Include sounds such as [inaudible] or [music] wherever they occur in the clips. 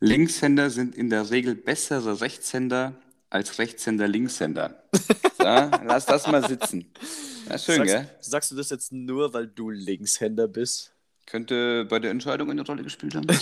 Linkshänder sind in der Regel bessere Rechtshänder als Rechtshänder Linkshänder. [laughs] So, lass das mal sitzen. Ja, schön, sagst, gell? sagst du das jetzt nur, weil du Linkshänder bist? Könnte bei der Entscheidung eine Rolle gespielt haben. [laughs]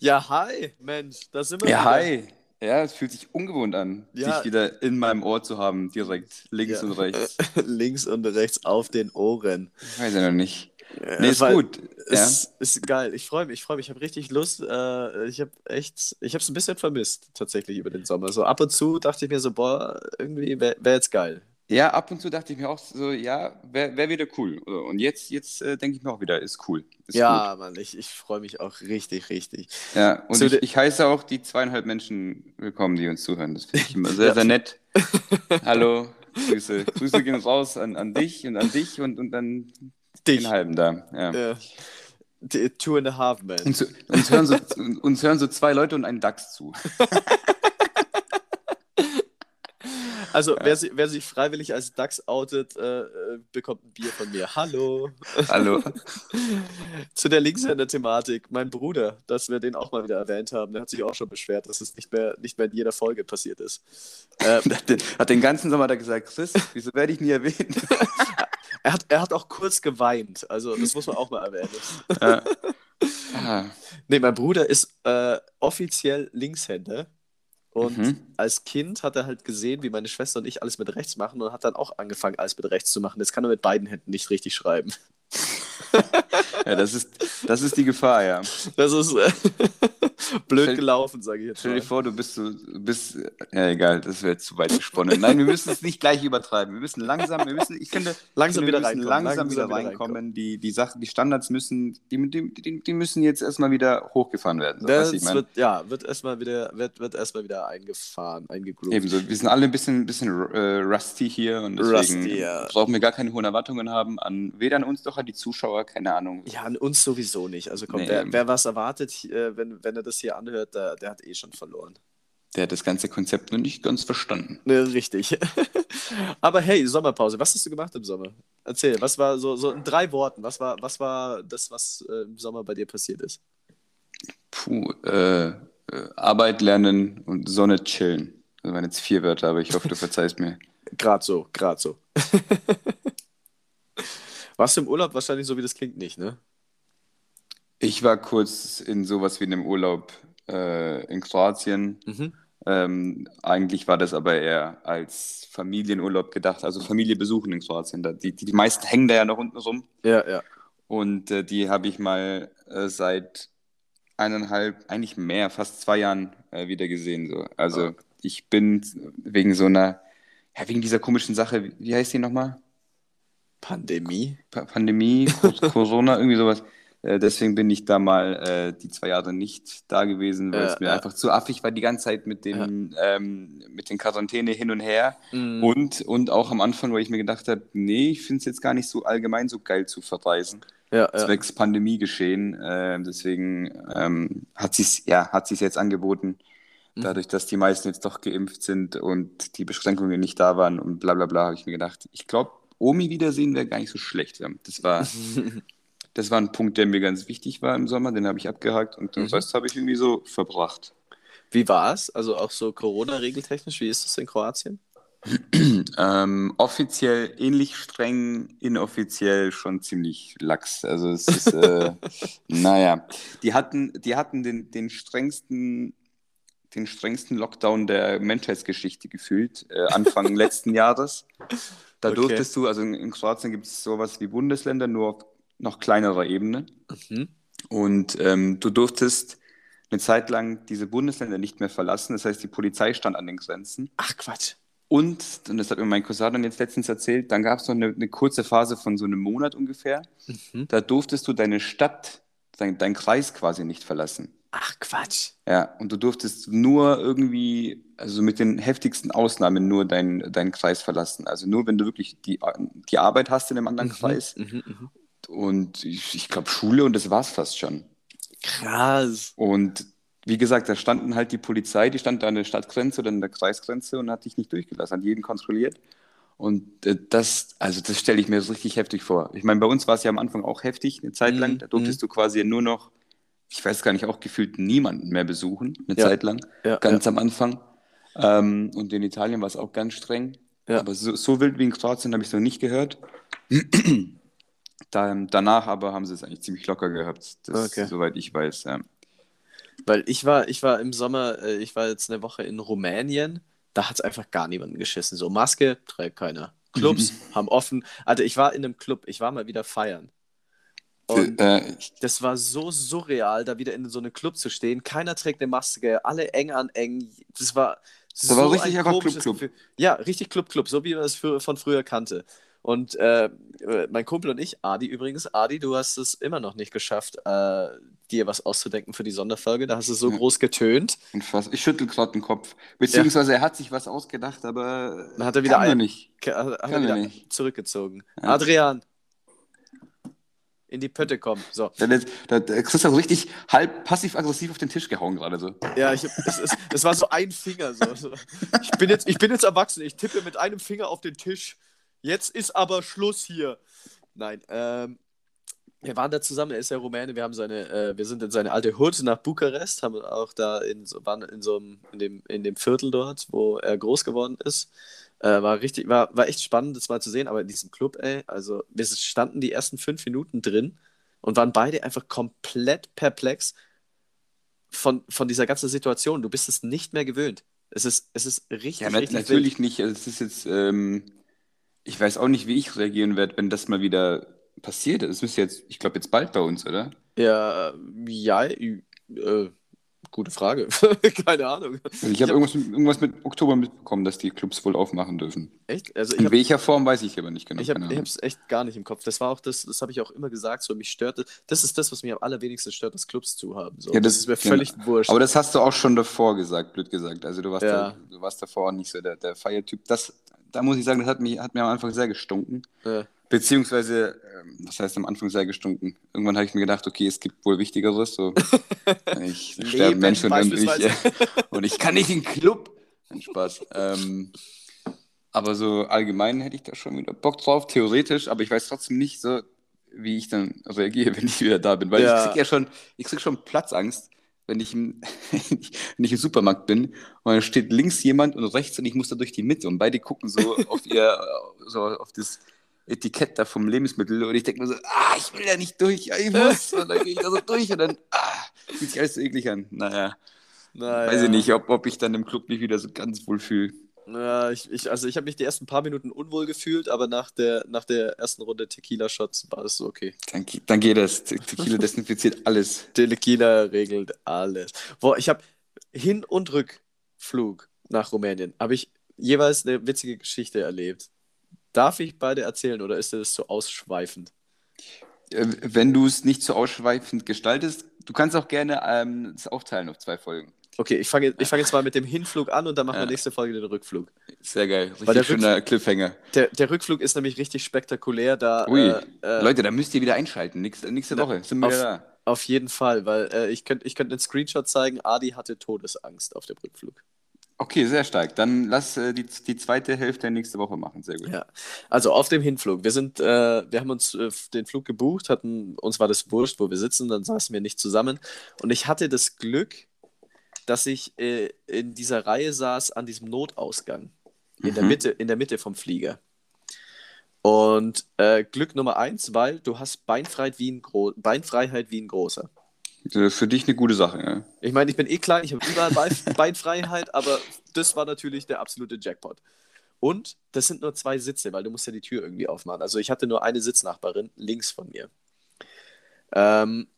Ja, hi, Mensch, da sind wir ja, wieder. hi. Ja, es fühlt sich ungewohnt an, Ja. dich wieder in meinem Ohr zu haben, direkt links Ja. und rechts. [laughs] Links und rechts auf den Ohren. Weiß ich noch nicht. Äh, Nee, ist weil gut. Ja. Es ist geil. Ich freue mich, ich freue mich. Ich habe richtig Lust. Äh, ich habe echt, ich habe es ein bisschen vermisst, tatsächlich über den Sommer. So ab und zu dachte ich mir so, boah, irgendwie wäre wär jetzt geil. ja, ab und zu dachte ich mir auch so, ja, wäre wär wieder cool. Und jetzt, jetzt äh, denke ich mir auch wieder, ist cool. Ist ja, Mann, ich, ich freue mich auch richtig, richtig. gut. Ja, und ich, ich heiße auch die zweieinhalb Menschen willkommen, die uns zuhören. Das finde ich immer [laughs] sehr, Ja. sehr nett. [laughs] Hallo, Grüße. Grüße gehen raus an, an dich und an dich und, und dann Dich. den halben da. Ja. Ja. Two and a Half Man. Uns, uns, hören so, uns hören so zwei Leute und ein Dachs zu. [laughs] Also, wer, si- wer sich freiwillig als Dachs outet, äh, äh, bekommt ein Bier von mir. Hallo. [laughs] Hallo. [laughs] Zu der Linkshänder-Thematik. Mein Bruder, dass wir den auch mal wieder erwähnt haben, der hat sich auch schon beschwert, dass es nicht mehr, nicht mehr in jeder Folge passiert ist. Äh, Hat den, hat den ganzen Sommer da gesagt, Chris, wieso werde ich nie erwähnt? Er, hat, er hat auch kurz geweint. Also, das muss man auch mal erwähnen. Ja. [laughs] Ah, Nee, mein Bruder ist äh, offiziell Linkshänder. Und Mhm. als Kind hat er halt gesehen, wie meine Schwester und ich alles mit rechts machen und hat dann auch angefangen, alles mit rechts zu machen. Jetzt kann er mit beiden Händen nicht richtig schreiben. Ja, das ist, das ist die Gefahr, ja. Das ist äh, [laughs] blöd Stell- gelaufen, sage ich jetzt Stell mal. dir vor, du bist so, du bist, ja egal, das wäre zu weit gesponnen. Nein, wir müssen es nicht gleich übertreiben. Wir müssen langsam, wir müssen, ich finde, Langsam wieder finde, müssen reinkommen, langsam, langsam wieder wieder reinkommen. Die, die Sachen, die Standards müssen, die, die, die, müssen jetzt erstmal wieder hochgefahren werden. So, Das wird, ja, wird erstmal wieder, wird, wird erstmal wieder eingefahren, eingegroovt. Ebenso, wir sind alle ein bisschen, bisschen äh, rusty hier und deswegen Rusty, ja. brauchen wir gar keine hohen Erwartungen haben an weder an uns noch an die Zuschauer, keine Ahnung. Ja, an uns sowieso nicht. Also komm, Nee, wer, wer was erwartet, äh, wenn, wenn er das hier anhört, der, der hat eh schon verloren. Der hat das ganze Konzept noch nicht ganz verstanden. Ne, richtig. [laughs] Aber hey, Sommerpause, was hast du gemacht im Sommer? Erzähl, was war so, so in drei Worten, was war, was war das, was äh, im Sommer bei dir passiert ist? Puh, äh, äh, Arbeit, Lernen und Sonne chillen. Das waren jetzt vier Wörter, aber ich hoffe, du verzeihst mir. [laughs] Gerade so, gerade so. [laughs] Warst du im Urlaub? Wahrscheinlich so, wie das klingt, nicht, ne? Ich war kurz in sowas wie einem Urlaub äh, in Kroatien. Mhm. Ähm, eigentlich war das aber eher als Familienurlaub gedacht, also Familie besuchen in Kroatien. Da, die, die, die meisten hängen da ja noch unten rum. Ja, ja. Und äh, die habe ich mal äh, seit eineinhalb, eigentlich mehr, fast zwei Jahren äh, wieder gesehen. So. Also Ah. ich bin wegen so einer, ja, wegen dieser komischen Sache, wie, wie heißt die nochmal? Pandemie. Pa Pandemie, Co- [laughs] Corona, irgendwie sowas. Äh, deswegen bin ich da mal äh, die zwei Jahre nicht da gewesen, weil Ja, es mir ja. einfach zu affig war, die ganze Zeit mit den, ähm, mit den Quarantäne hin und her. Mhm. Und, und auch am Anfang, wo ich mir gedacht habe, nee, ich finde es jetzt gar nicht so allgemein so geil zu verreisen. Ja, ja. zwecks Pandemie geschehen. Äh, deswegen ähm, hat sie ja, hat sie's jetzt angeboten. Mhm. Dadurch, dass die meisten jetzt doch geimpft sind und die Beschränkungen nicht da waren und bla bla bla, habe ich mir gedacht, ich glaube, Omi wiedersehen wäre gar nicht so schlecht. Das war, [laughs] das war ein Punkt, der mir ganz wichtig war im Sommer, den habe ich abgehakt und den Mhm. Rest habe ich irgendwie so verbracht. Wie war es? Also auch so Corona-regeltechnisch, wie ist das in Kroatien? [clears throat] Ähm, offiziell ähnlich streng, inoffiziell schon ziemlich lax. Also es ist, äh, [laughs] naja, die hatten, die hatten den, den strengsten, den strengsten Lockdown der Menschheitsgeschichte gefühlt, äh, Anfang [laughs] letzten Jahres. Da Okay. durftest du, also in, Kroatien gibt es sowas wie Bundesländer, nur auf noch kleinerer Ebene. Mhm. Und ähm, du durftest eine Zeit lang diese Bundesländer nicht mehr verlassen. Das heißt, die Polizei stand an den Grenzen. Ach Quatsch. Und, und das hat mir mein Cousin dann jetzt letztens erzählt, dann gab es noch eine, eine kurze Phase von so einem Monat ungefähr. Mhm. Da durftest du deine Stadt, dein, dein Kreis quasi nicht verlassen. Ach Quatsch. Ja, und du durftest nur irgendwie, also mit den heftigsten Ausnahmen, nur deinen deinen Kreis verlassen. Also nur, wenn du wirklich die, die Arbeit hast in einem anderen Kreis Mhm, mhm. und ich, ich glaube Schule und das war's fast schon. Krass. Und wie gesagt, da standen halt die Polizei, die stand da an der Stadtgrenze oder an der Kreisgrenze und hat dich nicht durchgelassen, hat jeden kontrolliert. Und äh, das, also das stelle ich mir so richtig heftig vor. Ich meine, bei uns war es ja am Anfang auch heftig, eine Zeit lang. Mhm, Da durftest du quasi nur noch ich weiß gar nicht, auch gefühlt niemanden mehr besuchen, eine Ja. Zeit lang, Ja, ganz am Anfang. Ähm, und in Italien war es auch ganz streng. Ja. Aber so, so wild wie in Kroatien habe ich es noch nicht gehört. [clears throat] Da, danach aber haben sie es eigentlich ziemlich locker gehabt, das, Okay. soweit ich weiß. Ja. Weil ich war, ich war im Sommer, äh, ich war jetzt eine Woche in Rumänien, da hat es einfach gar niemanden geschissen. So Maske trägt keiner. Clubs [laughs] haben offen. Also ich war in einem Club, ich war mal wieder feiern. Und Äh, ich, das war so surreal, da wieder in so einem Club zu stehen. Keiner trägt eine Maske, alle eng an eng. Das war so war richtig ein einfach Club, Club. Gefühl. Ja, richtig Club, Club, so wie man es für, von früher kannte. Und äh, mein Kumpel und ich, Adi übrigens, Adi, du hast es immer noch nicht geschafft, äh, dir was auszudenken für die Sonderfolge. Da hast du so Ja. groß getönt. ich schüttel gerade den Kopf. Beziehungsweise er hat sich was ausgedacht, aber Dann hat er wieder kann er ein- nicht. Hat Kann er er wieder nicht. zurückgezogen. Ja. Adrian, in die Pötte kommen. So. Da da hat Christoph so richtig halb passiv-aggressiv auf den Tisch gehauen gerade so. Ja, ich, es, es, es war so ein Finger. So, so. Ich, bin jetzt, ich bin jetzt erwachsen. Ich tippe mit einem Finger auf den Tisch. Jetzt ist aber Schluss hier. Nein, ähm, wir waren da zusammen. Er ist ja Rumäne. Wir, haben seine, äh, wir sind in seine alte Hut nach Bukarest, haben auch da in so, waren in so einem, in dem, in dem Viertel dort, wo er groß geworden ist. Äh, war richtig, war, war echt spannend, das mal zu sehen, aber in diesem Club, ey, also wir standen die ersten fünf Minuten drin und waren beide einfach komplett perplex von, von dieser ganzen Situation. Du bist es nicht mehr gewöhnt. Es ist, es ist richtig, Ja, richtig natürlich nicht. Also es ist jetzt, ähm, ich weiß auch nicht, wie ich reagieren werde, wenn das mal wieder passiert. Es müsste jetzt, ich glaube, jetzt bald bei uns, oder? wild. Ja, ja, äh, gute Frage. [laughs] Keine Ahnung. Also ich habe irgendwas, mit- irgendwas mit Oktober mitbekommen, dass die Clubs wohl aufmachen dürfen. Echt? Also ich In habe welcher Form weiß ich aber nicht genau. Ich habe es echt gar nicht im Kopf. Das war auch das, das habe ich auch immer gesagt, so mich stört. das- ist das, was mich am allerwenigsten stört, dass Clubs zu haben. So. Ja, das, das- ist mir genau. völlig wurscht. Aber das hast du auch schon davor gesagt, blöd gesagt. Also du warst, Ja. da, du warst davor auch nicht so der, der Feiertyp. Das, da muss ich sagen, das hat, mich, hat mir am Anfang sehr gestunken. Ja. Beziehungsweise, ähm, was heißt am Anfang sehr gestunken? Irgendwann habe ich mir gedacht, okay, es gibt wohl Wichtigeres. So. [laughs] Ich Leben sterben Menschen und ich, und ich kann nicht in den Club. Ein Spaß. Ähm, aber so allgemein hätte ich da schon wieder Bock drauf, theoretisch, aber ich weiß trotzdem nicht so, wie ich dann reagiere, wenn ich wieder da bin. Weil Ja. ich krieg ja schon, ich krieg schon Platzangst, wenn ich, im, [laughs] wenn ich im Supermarkt bin und dann steht links jemand und rechts und ich muss da durch die Mitte und beide gucken so auf ihr, so auf das Etikett da vom Lebensmittel und ich denke mir so, ah, ich will da nicht durch, ja, ich [laughs] muss. Und dann gehe ich da so durch und dann, ah, fühlt sich alles so eklig an. Naja, Naja. weiß ich nicht, ob, ob ich dann im Club mich wieder so ganz wohl fühle. Ja, ich, ich, also ich habe mich die ersten paar Minuten unwohl gefühlt, aber nach der, nach der ersten Runde Tequila-Shots war es so okay. Dann, dann geht das. Te- Tequila desinfiziert [laughs] alles. Tequila regelt alles. Boah, ich habe Hin- und Rückflug nach Rumänien, habe ich jeweils eine witzige Geschichte erlebt. Darf ich beide erzählen oder ist das zu ausschweifend? Äh, Wenn du es nicht so ausschweifend gestaltest, du kannst auch gerne ähm, es aufteilen auf zwei Folgen. Okay, ich fange ich fang jetzt [laughs] mal mit dem Hinflug an und dann machen Ja. wir nächste Folge den Rückflug. Sehr geil. Richtig Weil der schöner Cliffhanger. Der, der Rückflug ist nämlich richtig spektakulär, da Ui, äh, äh, Leute, da müsst ihr wieder einschalten. Nächste, nächste Woche sind wir auf- da. auf jeden Fall, weil äh, ich könnte ich könnt einen Screenshot zeigen, Adi hatte Todesangst auf dem Rückflug. Okay, sehr stark. Dann lass äh, die, die zweite Hälfte nächste Woche machen. Sehr gut. Ja, also auf dem Hinflug. Wir sind, äh, wir haben uns äh, den Flug gebucht, hatten, uns war das wurscht, wo wir sitzen, dann saßen wir nicht zusammen. Und ich hatte das Glück, dass ich äh, in dieser Reihe saß an diesem Notausgang. In der Mhm. Mitte, in der Mitte vom Flieger. Und äh, Glück Nummer eins, weil du hast Beinfreiheit wie ein, Gro Beinfreiheit wie ein großer. Äh, Für dich eine gute Sache. Ja. Ich meine, ich bin eh klein, ich habe überall Bein [laughs] Beinfreiheit, aber das war natürlich der absolute Jackpot. Und das sind nur zwei Sitze, weil du musst ja die Tür irgendwie aufmachen. Also ich hatte nur eine Sitznachbarin links von mir. Ähm,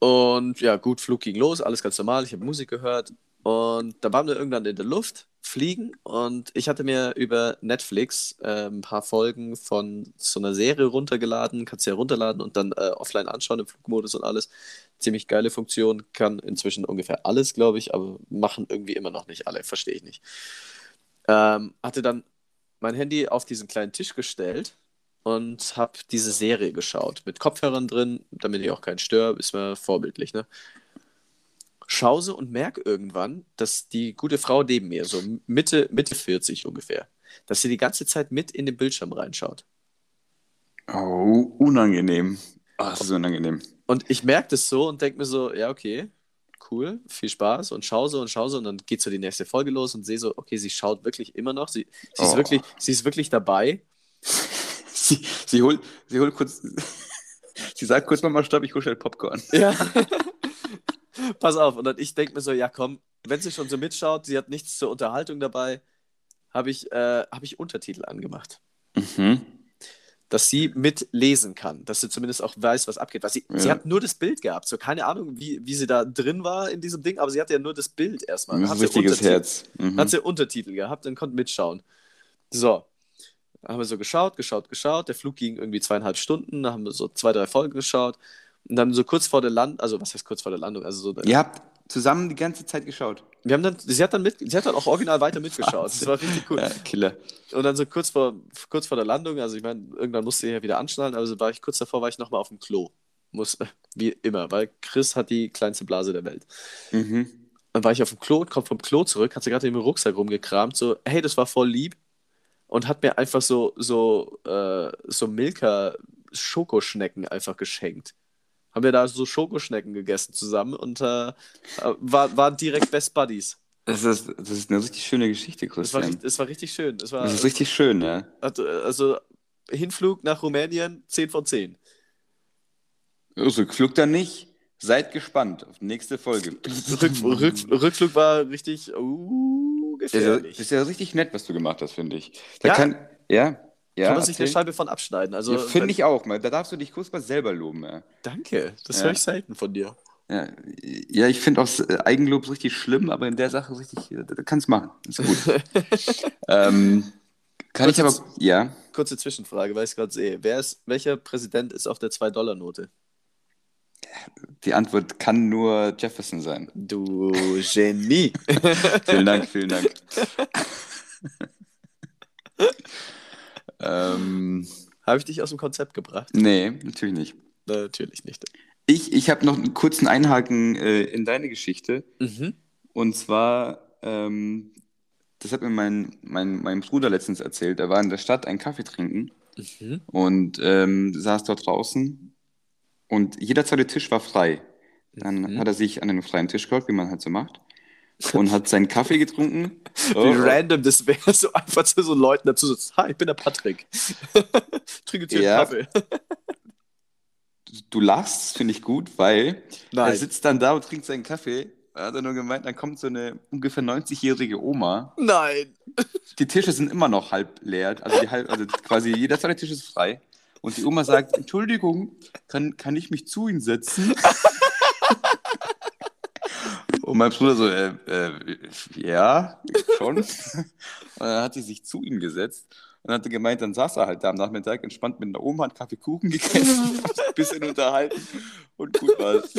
und ja, gut, Flug ging los, alles ganz normal. Ich habe Musik gehört und da waren wir irgendwann in der Luft, fliegen und ich hatte mir über Netflix äh, ein paar Folgen von so einer Serie runtergeladen, kannst du ja runterladen und dann äh, offline anschauen im Flugmodus und alles. Ziemlich geile Funktion, kann inzwischen ungefähr alles, glaube ich, aber machen irgendwie immer noch nicht alle, verstehe ich nicht. Ähm, hatte dann mein Handy auf diesen kleinen Tisch gestellt und habe diese Serie geschaut. Mit Kopfhörern drin, damit ich auch keinen störe, ist mir vorbildlich, ne? Schau so und merke irgendwann, dass die gute Frau neben mir, so Mitte, Mitte 40 ungefähr, dass sie die ganze Zeit mit in den Bildschirm reinschaut. Oh, unangenehm. Oh, das ist so unangenehm. Und ich merke das so und denke mir so, ja, okay, cool, viel Spaß und schau so und schau so und dann geht so die nächste Folge los und sehe so, okay, sie schaut wirklich immer noch, sie, sie, ist, Oh. wirklich, sie ist wirklich dabei. [laughs] Sie, sie, holt, sie holt kurz. [laughs] sie sagt kurz Mama, stopp, ich hole schnell Popcorn. Ja. [laughs] Pass auf, und dann ich denke mir so, ja komm, wenn sie schon so mitschaut, sie hat nichts zur Unterhaltung dabei, habe ich, äh, hab ich Untertitel angemacht. Mhm. Dass sie mitlesen kann, dass sie zumindest auch weiß, was abgeht. Weil sie, Ja. sie hat nur das Bild gehabt, so keine Ahnung, wie, wie sie da drin war in diesem Ding, aber sie hatte ja nur das Bild erstmal. Ein sie richtiges Untertitel- Herz. Mhm. Hat sie Untertitel gehabt und konnte mitschauen. So. Haben wir so geschaut, geschaut, geschaut. Der Flug ging irgendwie zweieinhalb Stunden. Da haben wir so zwei, drei Folgen geschaut. Und dann so kurz vor der Landung, also was heißt kurz vor der Landung? Also so, Ihr habt zusammen die ganze Zeit geschaut. wir haben dann, sie hat dann mit, sie hat dann auch original weiter mitgeschaut. Das war richtig cool. Ja, Killer. Und dann so kurz vor, kurz vor der Landung, also ich meine, irgendwann musste ich ja wieder anschnallen, aber so war ich kurz davor, war ich nochmal auf dem Klo. Muss, wie immer, weil Chris hat die kleinste Blase der Welt. Mhm. Dann war ich auf dem Klo, komm vom Klo zurück, hat sie gerade im Rucksack rumgekramt, so, hey, das war voll lieb. Und hat mir einfach so, so, äh, so Milka Schokoschnecken einfach geschenkt. Haben wir da so Schokoschnecken gegessen zusammen und äh, äh, war, waren direkt Best Buddies. Das ist, das ist eine richtig schöne Geschichte, war, Christian. richtig- das war richtig schön. Das war, Das ist richtig schön, ja. äh, also Hinflug nach Rumänien, 10 von 10. Rückflug dann nicht. Seid gespannt auf die nächste Folge. Rück, Rück, Rückflug war richtig uh, Das ist, ja, gefährlich. das ist ja richtig nett, was du gemacht hast, finde ich. Da Ja. kann, ja, ja, Kann man sich eine. Scheibe von abschneiden. Also, ja, finde ich auch. mal. Da darfst du dich kurz mal selber loben. Ja, Danke, das Ja. höre ich selten von dir. ja, ja ich finde auch äh, Eigenlob richtig schlimm, aber in der Sache richtig, äh, da kannst machen. Ist gut. [laughs] ähm, kann ich aber, ja, Kurze Zwischenfrage, weil ich es gerade sehe. Wer ist, welcher Präsident ist auf der 2-Dollar-Note? die Antwort kann nur Jefferson sein. Du Genie. [laughs] Vielen Dank, vielen Dank. [laughs] ähm, Habe ich dich aus dem Konzept gebracht? nee, natürlich nicht. Natürlich nicht. Ich, ich habe noch einen kurzen Einhaken äh, in deine Geschichte. Mhm. Und zwar, ähm, das hat mir mein, mein, mein Bruder letztens erzählt. Er war in der Stadt einen Kaffee trinken Mhm. und ähm, saß dort draußen und jeder zweite Tisch war frei. Dann Mhm. hat er sich an den freien Tisch geholt, wie man halt so macht, und hat seinen Kaffee getrunken. Oh, Wie random das wäre, [laughs] so einfach zu so Leuten dazu sitzen. Hi, ich bin der Patrick. [laughs] Trinke jetzt hier Ja. Kaffee. Du lachst, finde ich gut, weil Nein. er sitzt dann da und trinkt seinen Kaffee. Er hat er nur gemeint, dann kommt so eine ungefähr 90-jährige Oma. Nein. Die Tische sind immer noch halb leer, also, die halb, also quasi jeder zweite Tisch ist frei. Und die Oma sagt, Entschuldigung, kann, kann ich mich zu Ihnen setzen? [laughs] Und mein Bruder so, äh, äh, ja, schon. [laughs] Und dann hat sie sich zu ihm gesetzt und hatte gemeint, dann saß er halt da am Nachmittag entspannt mit einer Oma, hat Kaffee Kuchen gegessen, ein [laughs] [laughs] bisschen unterhalten und gut war's.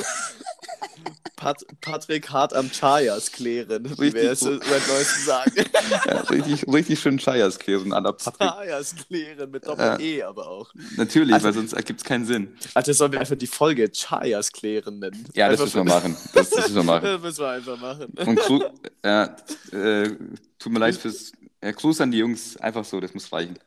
Pat Patrick hart am Chayas klären, wie Richtig wir es seit neuestem sagen. [laughs] Ja, richtig, richtig schön Chayas klären an der Patrick. Chayas klären mit Doppel-E aber auch. Natürlich, Also- weil sonst ergibt es keinen Sinn. Alter, sollen wir einfach die Folge Chayas klären nennen? Ja, das müssen wir machen. Das, das müssen wir [laughs] machen. Das müssen wir einfach machen. Und ja, äh, tut mir leid fürs ja, Gruß an die Jungs. Einfach so, das muss reichen.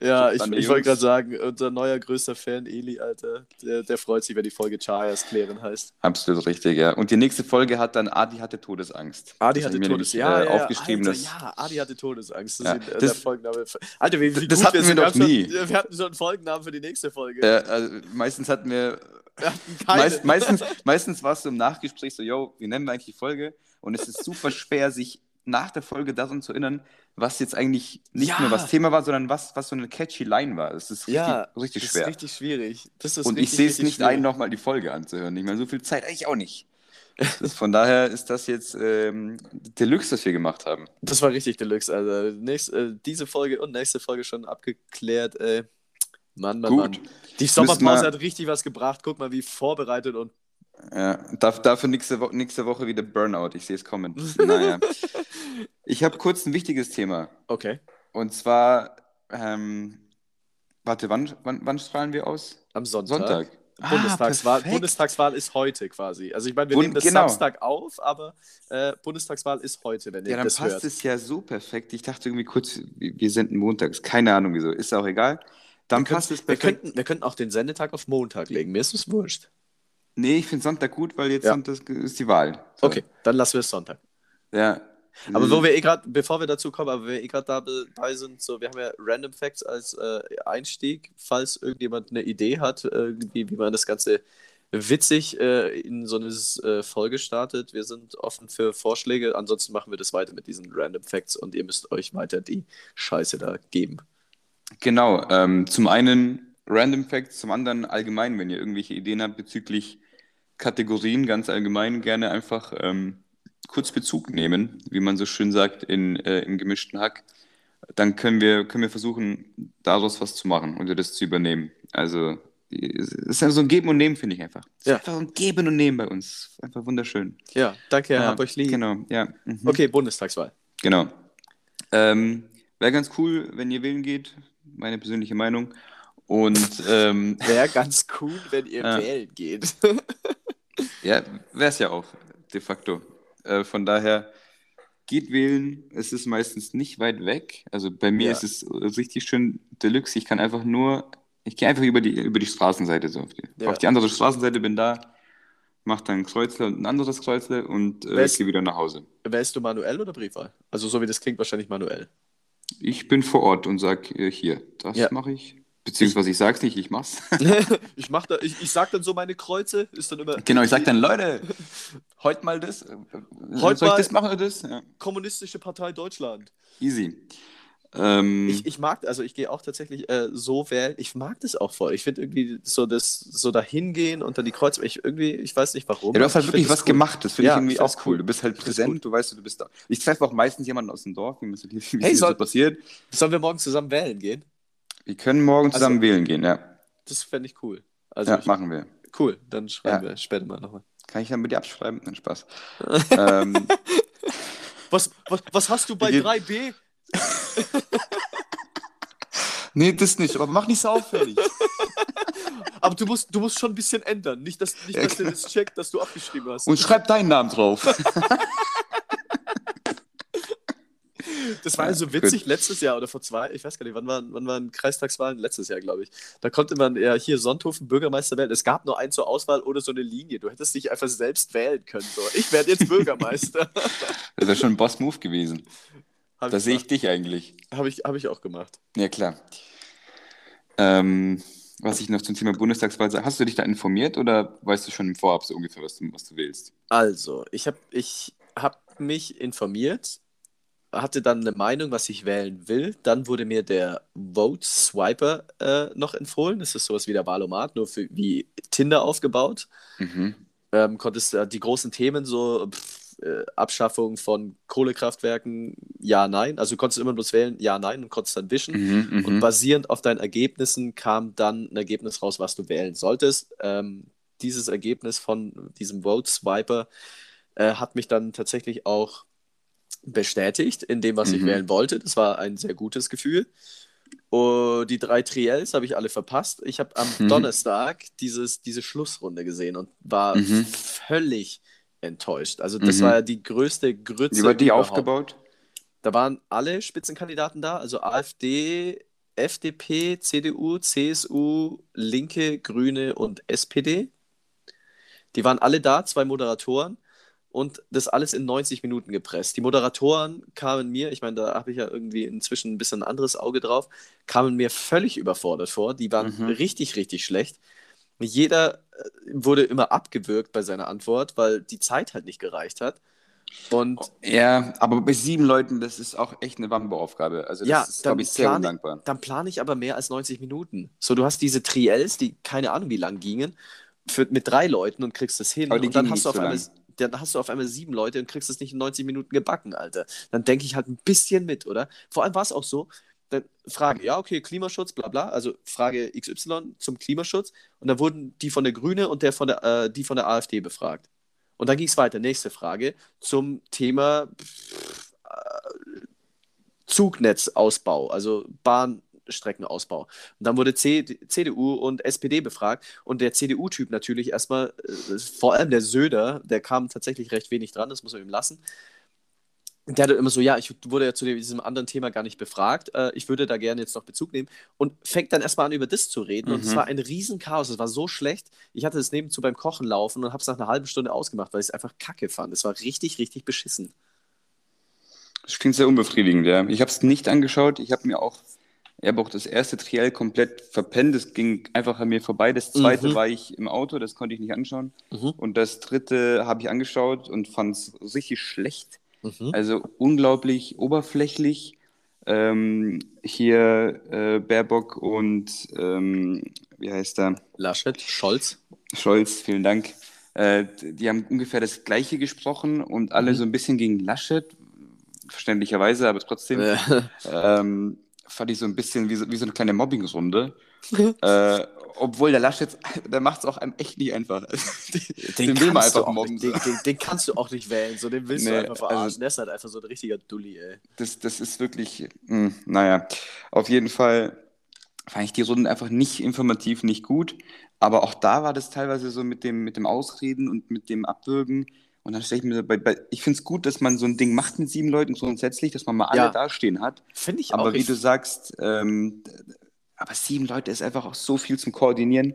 Ja, ich, ich wollte gerade sagen, unser neuer größter Fan, Eli, Alter, der, der freut sich, wenn die Folge Chayas klären heißt. Absolut richtig, ja. Und die nächste Folge hat dann Adi hatte Todesangst. Adi Das hatte ich mir Todes... nämlich, Ja, äh, ja, aufgeschrieben. Alter, ja, Adi hatte Todesangst. Das Ja, ist äh, das- der Folgenname. Alter, wie, wie Das hatten wir doch haben schon- nie. Wir hatten schon einen Folgennamen für die nächste Folge. äh, also meistens hatten wir, [laughs] meist, meistens, meistens war es so im Nachgespräch so, yo, wie nennen wir eigentlich die Folge? Und es ist super schwer, sich nach der Folge daran zu erinnern, was jetzt eigentlich nicht Ja. nur was Thema war, sondern was, was so eine catchy Line war. Das ist richtig, ja, richtig das schwer. ist richtig schwierig. Das ist Und ich richtig, sehe es nicht schwierig. ein, nochmal die Folge anzuhören. Ich meine, so viel Zeit eigentlich auch nicht. [laughs] Das, von daher ist das jetzt ähm, Deluxe, was wir gemacht haben. Das war richtig Deluxe, Alter. Nächst, äh, diese Folge und nächste Folge schon abgeklärt. Ey. Mann, Mann, Gut. Mann. Die Sommerpause hat richtig was gebracht. Guck mal, wie vorbereitet und. Ja, dafür nächste, Wo nächste Woche wieder Burnout. Ich sehe es kommen. naja. [laughs] Ich habe kurz ein wichtiges Thema. Okay. Und zwar, ähm, warte, wann, wann, wann strahlen wir aus? Am Sonntag. Sonntag. Ah, Bundestagswahl, perfekt. Bundestagswahl ist heute quasi. Also ich meine, wir Bund- nehmen das genau. Samstag auf, aber äh, Bundestagswahl ist heute, wenn ihr Ja, dann das passt hört. es ja so perfekt. Ich dachte irgendwie kurz, wir wir senden montags. Keine Ahnung wieso. Ist auch egal. Dann wir passt es wir, perfekt. könnten, wir könnten auch den Sendetag auf Montag legen. Mir ist es wurscht. Nee, ich finde Sonntag gut, weil jetzt Ja. Sonntag ist die Wahl. So. Okay, dann lassen wir es Sonntag. Ja. Aber wo wir eh gerade, bevor wir dazu kommen, aber wir eh gerade dabei sind, so, wir haben ja Random Facts als äh, Einstieg, falls irgendjemand eine Idee hat, irgendwie, wie man das Ganze witzig äh, in so eine äh, Folge startet. Wir sind offen für Vorschläge. Ansonsten machen wir das weiter mit diesen Random Facts und ihr müsst euch weiter die Scheiße da geben. Genau, ähm, zum einen Random Facts, zum anderen allgemein, wenn ihr irgendwelche Ideen habt bezüglich Kategorien, ganz allgemein, gerne einfach ähm, kurz Bezug nehmen, wie man so schön sagt, in, äh, im gemischten Hack. Dann können wir, können wir versuchen, daraus was zu machen und das zu übernehmen. Also, es ist ja so ein Geben und Nehmen, finde ich einfach. Es ist Ja. einfach so ein Geben und Nehmen bei uns. Einfach wunderschön. Ja, danke, Ja, hab euch lieb. Genau, ja. Mhm. Okay, Bundestagswahl. Genau. Ähm, Wäre ganz cool, wenn ihr wählen geht, meine persönliche Meinung. Und ähm, Wäre ganz cool, wenn ihr [laughs] Ja. wählen geht. [laughs] ja, wäre es ja auch, de facto. Äh, von daher, geht wählen. Es ist meistens nicht weit weg. Also bei mir Ja. ist es richtig schön Deluxe. Ich kann einfach nur, ich gehe einfach über die, über die Straßenseite so auf die, Ja. auf die andere Straßenseite, bin da, mach dann ein Kreuzle und ein anderes Kreuzle und äh, gehe wieder nach Hause. Wählst du manuell oder Briefwahl? Also so wie das klingt, wahrscheinlich manuell. Ich bin vor Ort und sag äh, hier, das Ja. mache ich. Beziehungsweise ich sag's nicht, ich mach's. [laughs] ich mach da, ich, ich sag dann so meine Kreuze, ist dann immer Genau, ich sag dann, [laughs] Leute, heute mal das. äh, Heute soll ich mal- das machen oder das? Ja. Kommunistische Partei Deutschland. Easy. Ähm, Ich, ich mag, also ich gehe auch tatsächlich äh, so wählen. Ich mag das auch voll. Ich finde irgendwie so das, so dahingehen und dann die Kreuze. Ich irgendwie, ich weiß nicht warum. ja, du hast halt Ich wirklich was cool. gemacht, das finde Ja, ich irgendwie auch cool. cool. Du bist halt präsent, du weißt, du bist da. Ich treffe auch meistens jemanden aus dem Dorf, wie es Hey, soll- so passiert. Sollen wir morgen zusammen wählen gehen? Wir können morgen zusammen Also- wählen gehen, ja. Das fände ich cool. Also ja, ich, machen wir. cool, dann schreiben Ja. wir später mal nochmal. Kann ich dann mit dir abschreiben? Nein, Spaß. [laughs] ähm, Was, was, was hast du bei Wir- 3b? [laughs] nee, das nicht, aber mach nicht so auffällig. [laughs] Aber du musst, du musst schon ein bisschen ändern. Nicht, dass, nicht, Ja, dass der das checkt, dass du abgeschrieben hast. Und schreib deinen Namen drauf. Das war Ja, also [laughs] witzig letztes Jahr oder vor zwei, ich weiß gar nicht, wann waren, wann waren Kreistagswahlen? Letztes Jahr, glaube ich. Da konnte man ja hier Sonthofen Bürgermeister wählen. Es gab nur einen zur Auswahl oder so eine Linie. Du hättest dich einfach selbst wählen können. So. Ich werde jetzt Bürgermeister. [laughs] Das wäre schon ein Boss-Move gewesen. Habe Da sehe ich dich eigentlich. Hab ich, hab ich auch gemacht. Ja, klar. Ähm, was ich noch zum Thema Bundestagswahl sage, hast du dich da informiert oder weißt du schon im Vorab so ungefähr, was du, was du willst? Also, ich habe ich hab mich informiert, hatte dann eine Meinung, was ich wählen will. Dann wurde mir der Vote Swiper äh, noch empfohlen. Das ist sowas wie der Wahlomat, nur für, wie Tinder aufgebaut. Mhm. ähm, konntest äh, die großen Themen so pff, äh, Abschaffung von Kohlekraftwerken, ja, nein. Also du konntest immer bloß wählen, ja, nein und konntest dann wischen. Mhm, Und mhm. basierend auf deinen Ergebnissen kam dann ein Ergebnis raus, was du wählen solltest. Ähm, dieses Ergebnis von diesem Vote Swiper äh, hat mich dann tatsächlich auch bestätigt in dem, was ich Mhm. wählen wollte. Das war ein sehr gutes Gefühl. Und die drei Triels habe ich alle verpasst. Ich habe am Mhm. Donnerstag dieses, diese Schlussrunde gesehen und war Mhm. völlig enttäuscht. Also das Mhm. war ja die größte Grütze Wie war die überhaupt. aufgebaut? Da waren alle Spitzenkandidaten da, also AfD, FDP, CDU, CSU, Linke, Grüne und SPD. Die waren alle da, zwei Moderatoren und das alles in 90 Minuten gepresst. Die Moderatoren kamen mir, ich meine, da habe ich ja irgendwie inzwischen ein bisschen ein anderes Auge drauf, kamen mir völlig überfordert vor. Die waren Mhm. richtig, richtig schlecht. Jeder äh, wurde immer abgewürgt bei seiner Antwort, weil die Zeit halt nicht gereicht hat. Und Ja, aber bei sieben Leuten, das ist auch echt eine Wammbauaufgabe. Also das Ja, ist, dann glaube ich, sehr undankbar. dann plane ich aber mehr als 90 Minuten. So, du hast diese Triels, die keine Ahnung wie lang gingen, für, mit drei Leuten und kriegst es hin. Aber die und dann hast, du auf so einmal. Dann hast du auf einmal sieben Leute und kriegst es nicht in 90 Minuten gebacken, Alter. Dann denke ich halt ein bisschen mit, oder? Vor allem war es auch so, dann Frage, ja, okay, Klimaschutz, bla bla, also Frage XY zum Klimaschutz. Und dann wurden die von der Grüne und der von der, äh, die von der AfD befragt. Und dann ging es weiter. Nächste Frage zum Thema äh, Zugnetzausbau, also Bahnstreckenausbau. Und dann wurde C CDU und SPD befragt und der CDU-Typ natürlich erstmal, äh, vor allem der Söder, der kam tatsächlich recht wenig dran, das muss man ihm lassen. der hat immer so, ja, ich wurde ja zu diesem anderen Thema gar nicht befragt. Äh, ich würde da gerne jetzt noch Bezug nehmen. Und fängt dann erstmal an, über das zu reden. Mhm. Und es war ein Riesenchaos. Es war so schlecht. Ich hatte es nebenzu beim Kochen laufen und habe es nach einer halben Stunde ausgemacht, weil ich es einfach kacke fand. Es war richtig, richtig beschissen. Das klingt sehr unbefriedigend, ja. Ich habe es nicht angeschaut. Ich habe mir auch, ich habe auch das erste Triell komplett verpennt. Es ging einfach an mir vorbei. Das zweite mhm. war ich im Auto, das konnte ich nicht anschauen. Mhm. Und das dritte habe ich angeschaut und fand es richtig schlecht. Mhm. Also unglaublich oberflächlich. Ähm, hier äh, Baerbock und ähm, wie heißt er? Laschet, Scholz. Scholz, vielen Dank. Äh, die haben ungefähr das Gleiche gesprochen und alle mhm. so ein bisschen gegen Laschet, verständlicherweise, aber trotzdem ähm, fand ich so ein bisschen wie so, wie so eine kleine Mobbingrunde. [laughs] äh, obwohl der Laschet, [laughs] der macht es auch einem echt nicht einfach. [laughs] den, den will man einfach mobben. Den, den, den, kannst du auch nicht wählen, so den willst nee, du einfach verarschen. Also, der ist halt einfach so ein richtiger Dulli, ey. Das, das ist wirklich, mh, hm, naja, auf jeden Fall fand ich die Runden einfach nicht informativ, nicht gut. Aber auch da war das teilweise so mit dem, mit dem Ausreden und mit dem Abwürgen. Und dann stelle ich mir bei, bei ich finde es gut, dass man so ein Ding macht mit sieben Leuten grundsätzlich, dass man mal alle ja. dastehen hat. Finde ich Aber auch. Aber wie du sagst, ähm, aber sieben Leute ist einfach auch so viel zum Koordinieren.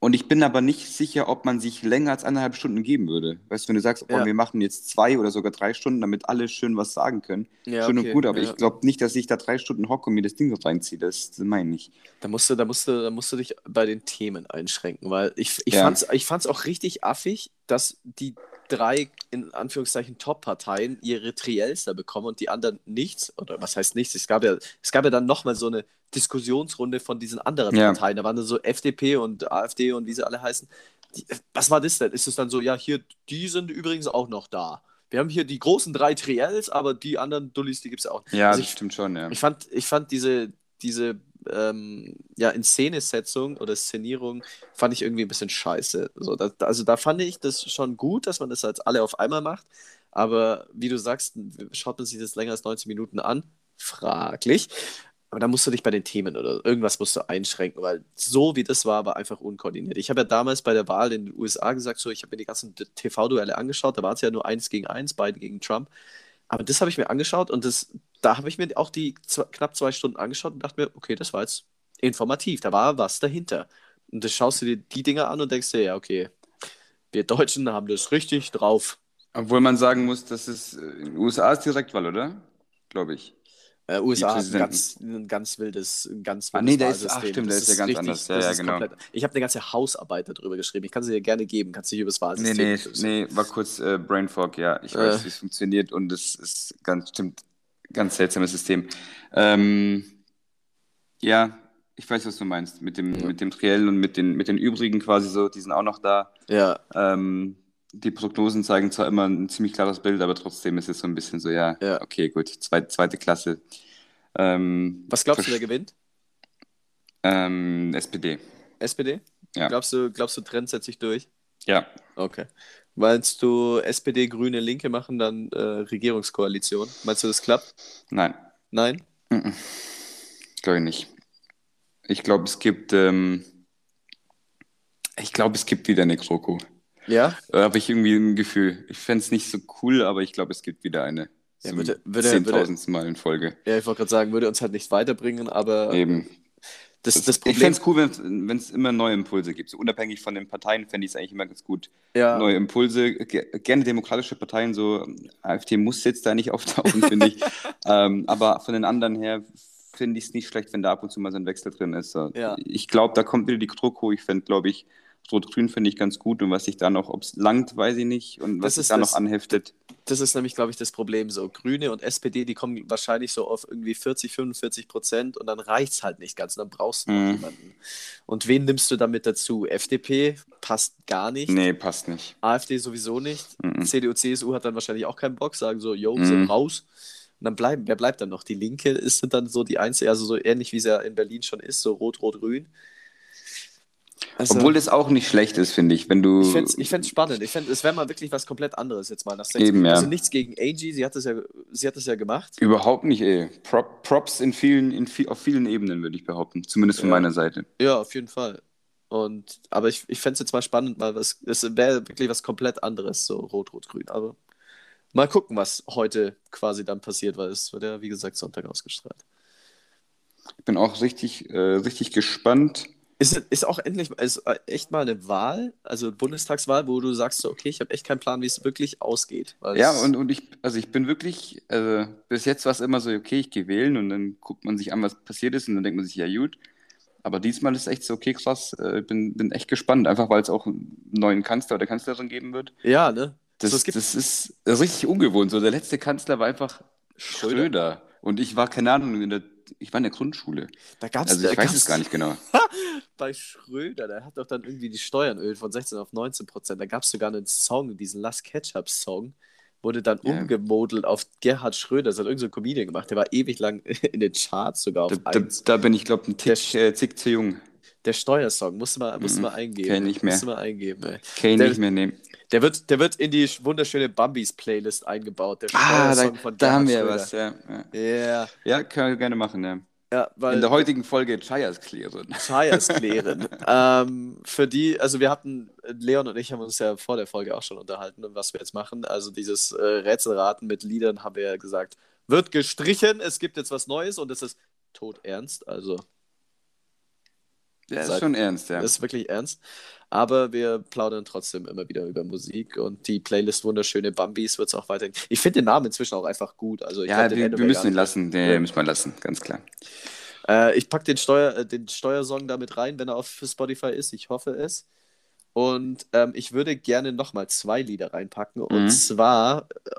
Und ich bin aber nicht sicher, ob man sich länger als eineinhalb Stunden geben würde. Weißt du, wenn du sagst, oh, ja. wir machen jetzt zwei oder sogar drei Stunden, damit alle schön was sagen können. Ja, schön okay. und gut, aber ja. ich glaube nicht, dass ich da drei Stunden hocke und mir das Ding reinziehe. Das, das meine ich. Da musst, du, da, musst du, da musst du dich bei den Themen einschränken, weil ich, ich ja. fand es ich fand's auch richtig affig, dass die drei, in Anführungszeichen, Top-Parteien ihre Triels da bekommen und die anderen nichts. Oder was heißt nichts? Es gab ja, es gab ja dann nochmal so eine Diskussionsrunde von diesen anderen ja. Parteien. Da waren dann so FDP und AfD und wie sie alle heißen. Die, was war das denn? Ist es dann so, ja, hier, die sind übrigens auch noch da. Wir haben hier die großen drei Triels, aber die anderen Dullis, die gibt es auch. Ja, also das ich, stimmt schon, ja. Ich fand, ich fand diese, diese ähm, ja, Inszenesetzung oder Szenierung fand ich irgendwie ein bisschen scheiße. So, da, also da fand ich das schon gut, dass man das als alle auf einmal macht. Aber wie du sagst, schaut man sich das länger als 90 Minuten an? Fraglich. Aber da musst du dich bei den Themen oder irgendwas musst du einschränken, weil so wie das war, war einfach unkoordiniert. Ich habe ja damals bei der Wahl in den USA gesagt, so ich habe mir die ganzen TV-Duelle angeschaut, da war es ja nur eins gegen eins, beide gegen Trump. Aber das habe ich mir angeschaut und das, da habe ich mir auch die zwei, knapp zwei Stunden angeschaut und dachte mir, okay, das war jetzt informativ, da war was dahinter. Und dann schaust du dir die Dinger an und denkst dir, ja, okay, wir Deutschen haben das richtig drauf. Obwohl man sagen muss, dass es in den USA ist Direktwahl, oder? Glaube ich. Äh, USA hat ein ganz, ein ganz wildes, ein ganz wildes ah, nee, der ist, ach, stimmt, der ist ja ganz richtig, anders. Ja, ja, genau. Komplett, ich habe eine ganze Hausarbeit darüber geschrieben. Ich kann sie dir gerne geben. Kannst du dich über das Wahlsystem Nee, nee, nee, war kurz äh, Brain Fog, ja. Ich weiß, äh. wie es funktioniert und es ist ganz, stimmt, ganz seltsames System. Ähm, ja, ich weiß, was du meinst. Mit dem, ja. mit dem Triell und mit den, mit den übrigen quasi so, die sind auch noch da. Ja. Ähm, die Prognosen zeigen zwar immer ein ziemlich klares Bild, aber trotzdem ist es so ein bisschen so, ja, ja. okay, gut, zweite, zweite Klasse. Ähm, Was glaubst du, wer gewinnt? Ähm, SPD. SPD? Ja. Glaubst du, glaubst du, Trend setzt sich durch? Ja. Okay. Meinst du, SPD, Grüne, Linke machen dann äh, Regierungskoalition? Meinst du, das klappt? Nein. Nein? -mm. Glaube ich nicht. Ich glaube, es gibt, ähm, ich glaube, es gibt wieder eine GroKo. Ja? Da habe ich irgendwie ein Gefühl. Ich fände es nicht so cool, aber ich glaube, es gibt wieder eine. Ja, würde, würde, 10.000 Mal in Folge. Ja, ich wollte gerade sagen, würde uns halt nicht weiterbringen, aber. Eben. Das, das, das Problem, ich fände es cool, wenn es immer neue Impulse gibt. So unabhängig von den Parteien fände ich es eigentlich immer ganz gut. Ja. Neue Impulse, gerne demokratische Parteien, so AfD muss jetzt da nicht auftauchen, finde ich. [laughs] ähm, aber von den anderen her finde ich es nicht schlecht, wenn da ab und zu mal so ein Wechsel drin ist. So. Ja. Ich glaube, da kommt wieder die Drucko. Ich fände, glaube ich, Rot-Grün finde ich ganz gut und was sich da noch, ob es langt, weiß ich nicht und was sich da das, noch anheftet. Das ist nämlich, glaube ich, das Problem so. Grüne und SPD, die kommen wahrscheinlich so auf irgendwie 40, 45 Prozent und dann reicht es halt nicht ganz und dann brauchst du noch mhm. jemanden. Und wen nimmst du damit dazu? FDP passt gar nicht. Nee, passt nicht. AfD sowieso nicht. Mhm. CDU, CSU hat dann wahrscheinlich auch keinen Bock, sagen so, yo, mhm. sind raus. Und dann bleiben, wer bleibt dann noch? Die Linke ist dann so die einzige, also so ähnlich wie es ja in Berlin schon ist, so rot-rot-grün. Also, Obwohl das auch nicht schlecht ist, finde ich, wenn du. Ich fände es spannend. Ich fände, es wäre mal wirklich was komplett anderes jetzt mal nach Eben, ja. Also nichts gegen Angie, sie hat das ja, sie hat das ja gemacht. Überhaupt nicht, ey. Prop, Props in vielen, in auf vielen Ebenen, würde ich behaupten. Zumindest von ja. meiner Seite. Ja, auf jeden Fall. Und, aber ich, ich fände es jetzt mal spannend, weil es wäre wirklich was komplett anderes, so rot-rot-grün. Aber Mal gucken, was heute quasi dann passiert, weil es wird ja, wie gesagt, Sonntag ausgestrahlt. Ich bin auch richtig, äh, richtig gespannt. Ist, ist auch endlich ist äh, echt mal eine Wahl, also Bundestagswahl, wo du sagst, so, okay, ich habe echt keinen Plan, wie es wirklich ausgeht. Ja, es- und, und ich, also ich bin wirklich, also bis jetzt war es immer so, okay, ich gehe wählen und dann guckt man sich an, was passiert ist und dann denkt man sich, ja gut. Aber diesmal ist echt so, okay, krass, äh, bin, bin echt gespannt, einfach weil es auch einen neuen Kanzler oder Kanzlerin geben wird. Ja, ne? Das, So, es gibt- das ist richtig ungewohnt. So, der letzte Kanzler war einfach Schröder. Schröder. Und ich war, keine Ahnung, in der, ich war in der Grundschule. Da gab's, Also ich weiß es gar nicht genau. [laughs] bei Schröder, der hat doch dann irgendwie die Steuern erhöht von 16 auf 19 Prozent. Da gab es sogar einen Song, diesen Last Ketchup-Song, wurde dann Ja. umgemodelt auf Gerhard Schröder. Das hat irgendein so ein Comedian gemacht. Der war ewig lang [laughs] in den Charts sogar auf Da, da, 1. da bin ich, glaube ich, ein Der Tick, äh, Tick zu jung. Der Steuersong, musst du mal, musst du Mhm. mal eingeben. Kenn ich mehr. Musst du mal eingeben, ey. Ich Der- nicht mehr nehmen. Der wird, der wird in die wunderschöne Bambis-Playlist eingebaut. Der Ah, da, von da haben wir was, ja. Ja, Schröder. Ja, können wir gerne machen, ja. ja, weil In der heutigen Folge Chayas klären. [laughs] Chayas klären. ähm, für die, also wir hatten, Leon und ich haben uns ja vor der Folge auch schon unterhalten, was wir jetzt machen. Also dieses äh, Rätselraten mit Liedern haben wir ja gesagt, wird gestrichen, es gibt jetzt was Neues und es ist todernst, also Ja, ist schon ernst, ja. das ist wirklich ernst. Aber wir plaudern trotzdem immer wieder über Musik und die Playlist Wunderschöne Bambis wird es auch weiterhin. Ich finde den Namen inzwischen auch einfach gut. Also ich Ja, glaub, wir, wir müssen ihn lassen. Den Ja. müssen wir lassen, ganz klar. Äh, ich packe den, Steuer, äh, den Steuersong damit rein, wenn er auf Spotify ist. Ich hoffe es. Und ähm, ich würde gerne nochmal zwei Lieder reinpacken. Und Mhm. zwar, äh,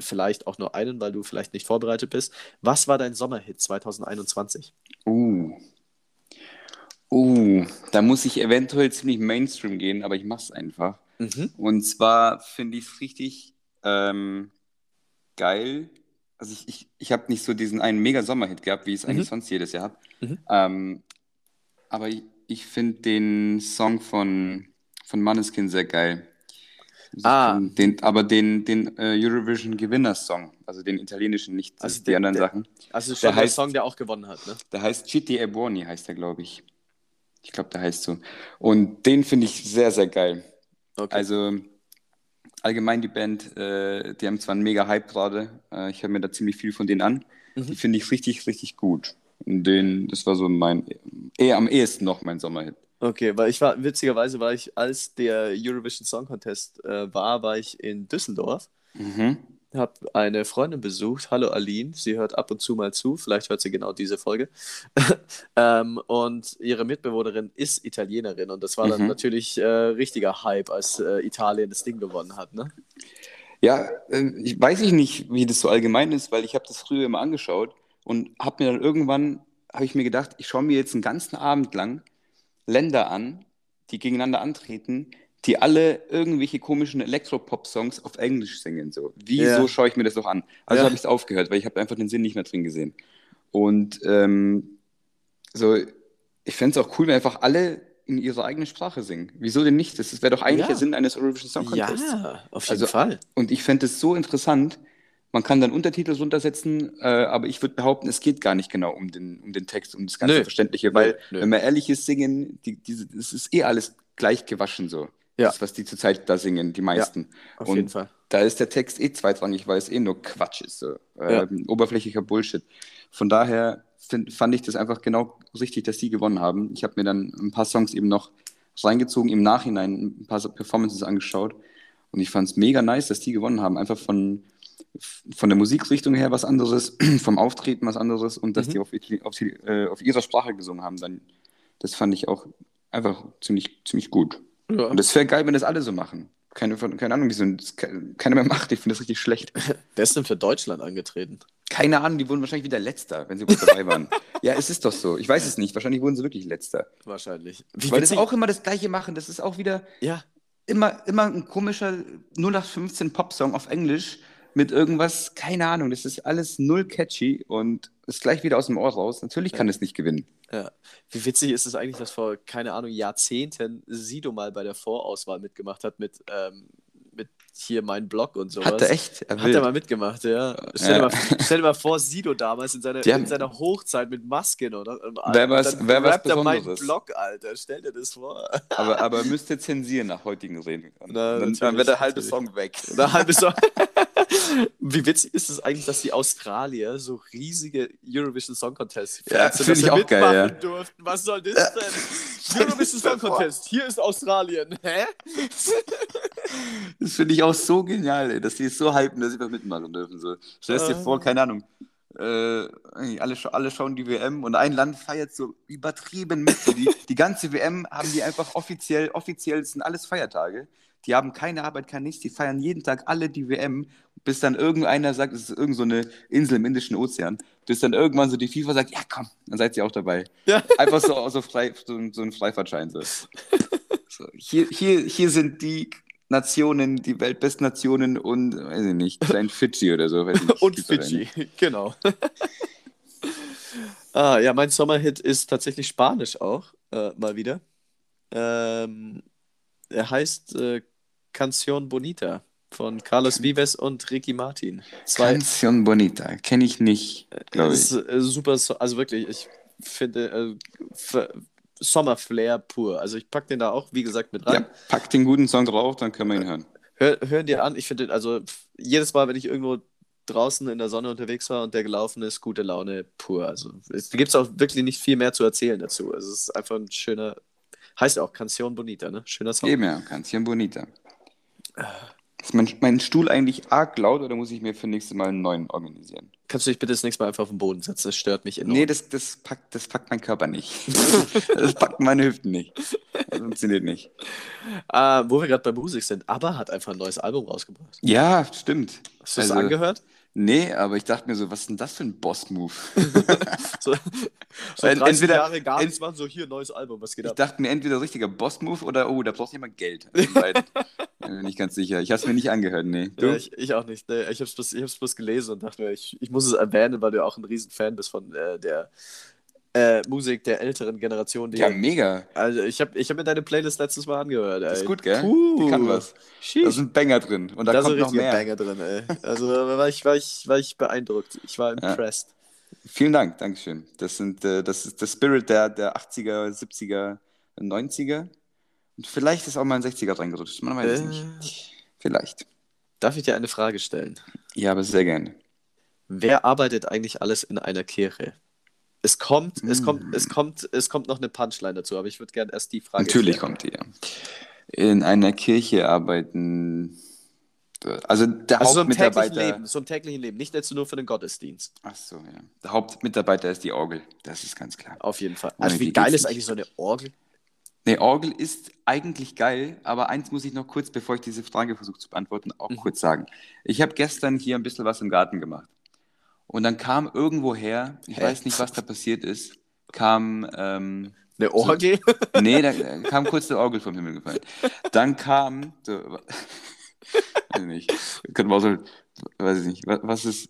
vielleicht auch nur einen, weil du vielleicht nicht vorbereitet bist. Was war dein Sommerhit 2021? Uh. Uh, da muss ich eventuell ziemlich Mainstream gehen, aber ich mach's einfach. Mhm. Und zwar finde ich es richtig ähm, geil. Also ich, ich, ich habe nicht so diesen einen mega Sommerhit gehabt, wie ich es eigentlich Mhm. sonst jedes Jahr habe. Mhm. Ähm, aber ich, ich finde den Song von, von Måneskin sehr geil. Also Ah. Den, aber den, den äh, Eurovision Gewinners-Song, also den italienischen, nicht Also die der- anderen der- Sachen. Also schon Der der, heißt- Song, der auch gewonnen hat, ne? Der heißt Chiti e Buoni, heißt der, glaube ich. Ich glaube, der heißt so. Und den finde ich sehr, sehr geil. Okay. Also allgemein die Band, äh, die haben zwar einen mega Hype gerade. Äh, ich höre mir da ziemlich viel von denen an. Mhm. Die finde ich richtig, richtig gut. Und den, das war so mein, eher am ehesten noch mein Sommerhit. Okay, weil ich war, witzigerweise war ich, als der Eurovision Song Contest äh, war, war ich in Düsseldorf, Mhm. Habe eine Freundin besucht, hallo Aline, sie hört ab und zu mal zu, vielleicht hört sie genau diese Folge. [laughs] ähm, und ihre Mitbewohnerin ist Italienerin und das war dann Mhm. natürlich äh, richtiger Hype, als äh, Italien das Ding gewonnen hat, ne? Ja, äh, ich weiß ich nicht, wie das so allgemein ist, weil ich habe das früher immer angeschaut und habe mir dann irgendwann, habe ich mir gedacht, ich schaue mir jetzt einen ganzen Abend lang Länder an, die gegeneinander antreten, die alle irgendwelche komischen Elektropop-Songs auf Englisch singen. So. Wieso Ja. schaue ich mir das doch an? Also Ja. habe ich es aufgehört, weil ich habe einfach den Sinn nicht mehr drin gesehen. Und ähm, so, ich fände es auch cool, wenn einfach alle in ihrer eigenen Sprache singen. Wieso denn nicht? Das, wäre doch eigentlich Ja. der Sinn eines Eurovision Song Contests. Ja, auf jeden Also- Fall. Und ich fände es so interessant. Man kann dann Untertitel runtersetzen, äh, aber ich würde behaupten, es geht gar nicht genau um den, um den Text, um das ganze Nö. Verständliche, weil, Nö. wenn man ehrlich ist, singen, die, diese, das ist eh alles gleich gewaschen so. Ja. Das, was die zurzeit da singen, die meisten. Auf Und jeden Fall. Da ist der Text eh zweitrangig, weil es eh nur Quatsch ist. So. Ja. Ähm, oberflächlicher Bullshit. Von daher find, fand ich das einfach genau richtig, dass die gewonnen haben. Ich habe mir dann ein paar Songs eben noch reingezogen, im Nachhinein ein paar Performances angeschaut. Und ich fand es mega nice, dass die gewonnen haben. Einfach von, von der Musikrichtung her was anderes, [clears throat] vom Auftreten was anderes und dass Mhm. die auf, auf, äh, auf ihrer Sprache gesungen haben. Dann, das fand ich auch einfach ziemlich, ziemlich gut. Ja. Und es wäre geil, wenn das alle so machen. Keine, keine Ahnung, wieso keiner mehr macht. Ich finde das richtig schlecht. [laughs] Wer ist denn für Deutschland angetreten? Keine Ahnung, die wurden wahrscheinlich wieder Letzter, wenn sie überhaupt dabei waren. ja, es ist doch so. Ich weiß es nicht. Wahrscheinlich wurden sie wirklich Letzter. Wahrscheinlich. Wie Weil das auch immer das Gleiche machen. Das ist auch wieder Ja, immer, immer ein komischer 0815 Popsong auf Englisch mit irgendwas, keine Ahnung. Das ist alles null catchy und ist gleich wieder aus dem Ohr raus. Natürlich kann es nicht gewinnen. Ja. Wie witzig ist es eigentlich, dass vor, keine Ahnung, Jahrzehnten Sido mal bei der Vorauswahl mitgemacht hat mit, ähm, mit hier mein Blog und sowas. Hat er echt? Hat wild. er mal mitgemacht, ja. Stell, Ja. Dir, mal, stell dir mal vor, Sido damals in seiner, Ja. in seiner Hochzeit mit Masken, oder? Wär was- dann wär was er mein Besonderes. Blog, Alter. Stell dir das vor. aber, aber [laughs] müsste zensieren nach heutigen Na, dann, dann wird der halbe. Song weg. Oder halbe so. [laughs] Wie witzig ist es eigentlich, dass die Australier so riesige Eurovision Song Contest Ja, Fans sind, find dass ich auch mitmachen geil, ja. durften. Was soll das denn? [laughs] Eurovision Song Contest, hier ist Australien. Hä? [laughs] Das finde ich auch so genial, ey, dass die es so hypen, dass sie was mitmachen dürfen. So. Stellst dir vor, keine Ahnung, äh, alle, scha- alle schauen die WM und ein Land feiert so übertrieben mit. So die, die ganze WM haben die einfach offiziell, offiziell sind alles Feiertage. Die haben keine Arbeit, kein nichts, die feiern jeden Tag alle die WM, bis dann irgendeiner sagt, es ist irgend so eine Insel im Indischen Ozean, bis dann irgendwann so die FIFA sagt, ja komm, dann seid ihr auch dabei. Ja. [laughs] Einfach so, so, frei, so, ein- so ein Freifahrtschein. So. [laughs] So, hier, hier, hier sind die Nationen, die weltbesten Nationen und, weiß ich nicht, klein Fidschi oder so. Nicht, Und Fidschi, [laughs] genau. ah, ja, mein Sommerhit ist tatsächlich Spanisch auch, äh, mal wieder. Ähm, er heißt äh, Canción Bonita von Carlos Vives und Ricky Martin. Zwei Canción Bonita, kenne ich nicht, glaube ist, ich. äh, super, so- also wirklich, ich finde äh, Sommerflair pur. Also ich packe den da auch, wie gesagt, mit rein. Ja, pack den guten Song drauf, dann können wir ihn hören. Hör, hören dir an, ich finde, also jedes Mal, wenn ich irgendwo draußen in der Sonne unterwegs war und der gelaufen ist, gute Laune pur. Also es gibt auch wirklich nicht viel mehr zu erzählen dazu. Also es ist einfach ein schöner, heißt auch Canción Bonita, ne? Schöner Song. Eben ja, Canción Bonita. Ist mein, mein Stuhl eigentlich arg laut oder muss ich mir für nächstes Mal einen neuen organisieren? Kannst du dich bitte das nächste Mal einfach auf den Boden setzen? Das stört mich enorm. Nee, das, das, packt, das packt mein Körper nicht. [laughs] das packt meine Hüften nicht. Das funktioniert nicht. Ah, wo wir gerade bei Musik sind, ABBA hat einfach ein neues Album rausgebracht. Ja, stimmt. Hast du es Also- angehört? Nee, aber ich dachte mir so, was ist denn das für ein Boss-Move? [laughs] So, [laughs] so Ent- 30 entweder- Jahre gar nichts machen, so hier, neues Album, was geht Ich ab? dachte mir entweder richtiger Boss-Move oder, oh, da braucht jemand Geld. Also. [laughs] Bin mir nicht ganz sicher. Ich habe es mir nicht angehört, nee. Ja, ich, ich auch nicht. Nee, ich habe es bloß, ich hab's bloß gelesen und dachte mir, ich, ich muss es erwähnen, weil du auch ein Riesenfan bist von äh, der äh, Musik der älteren Generation. Die, ja, mega. also ich habe ich hab mir deine Playlist letztes Mal angehört. Ey. Das ist gut, gell? Puh. Die kann was. Sheesh. Da sind Banger drin. Und da, da kommt sind noch mehr. Banger drin, ey. Also da war ich, war, ich, war ich beeindruckt. Ich war Ja. impressed. Vielen Dank, Dankeschön. Das, sind, äh, das ist der Spirit der, der 80er, 70er, 90er. Und vielleicht ist auch mal ein 60er reingerutscht. Man weiß es Äh. nicht. Vielleicht. Darf ich dir eine Frage stellen? Ja, aber sehr gerne. Wer arbeitet eigentlich alles in einer Kirche? Es kommt, es Mm. kommt, es kommt, es kommt noch eine Punchline dazu, aber ich würde gerne erst die Frage Natürlich stellen. kommt die, ja. In einer Kirche arbeiten. Also der Also so im täglichen Hauptmitarbeiter. Leben, so im täglichen Leben, nicht jetzt nur für den Gottesdienst. Ach so, ja. Der Hauptmitarbeiter ist die Orgel. Das ist ganz klar. Auf jeden Fall. Ohne Also wie geil ist nicht. eigentlich so eine Orgel? Nee, Orgel ist eigentlich geil, aber eins muss ich noch kurz, bevor ich diese Frage versuche zu beantworten, auch Mhm. kurz sagen. Ich habe gestern hier ein bisschen was im Garten gemacht. Und dann kam irgendwoher, ich Hä? weiß nicht, was da passiert ist, kam, ähm, Eine Orgel? [laughs] nee, da kam kurz der Orgel vom Himmel gefallen. Dann kam, so, [laughs] weiß ich nicht, könnte man auch so, weiß ich nicht, wa- was ist,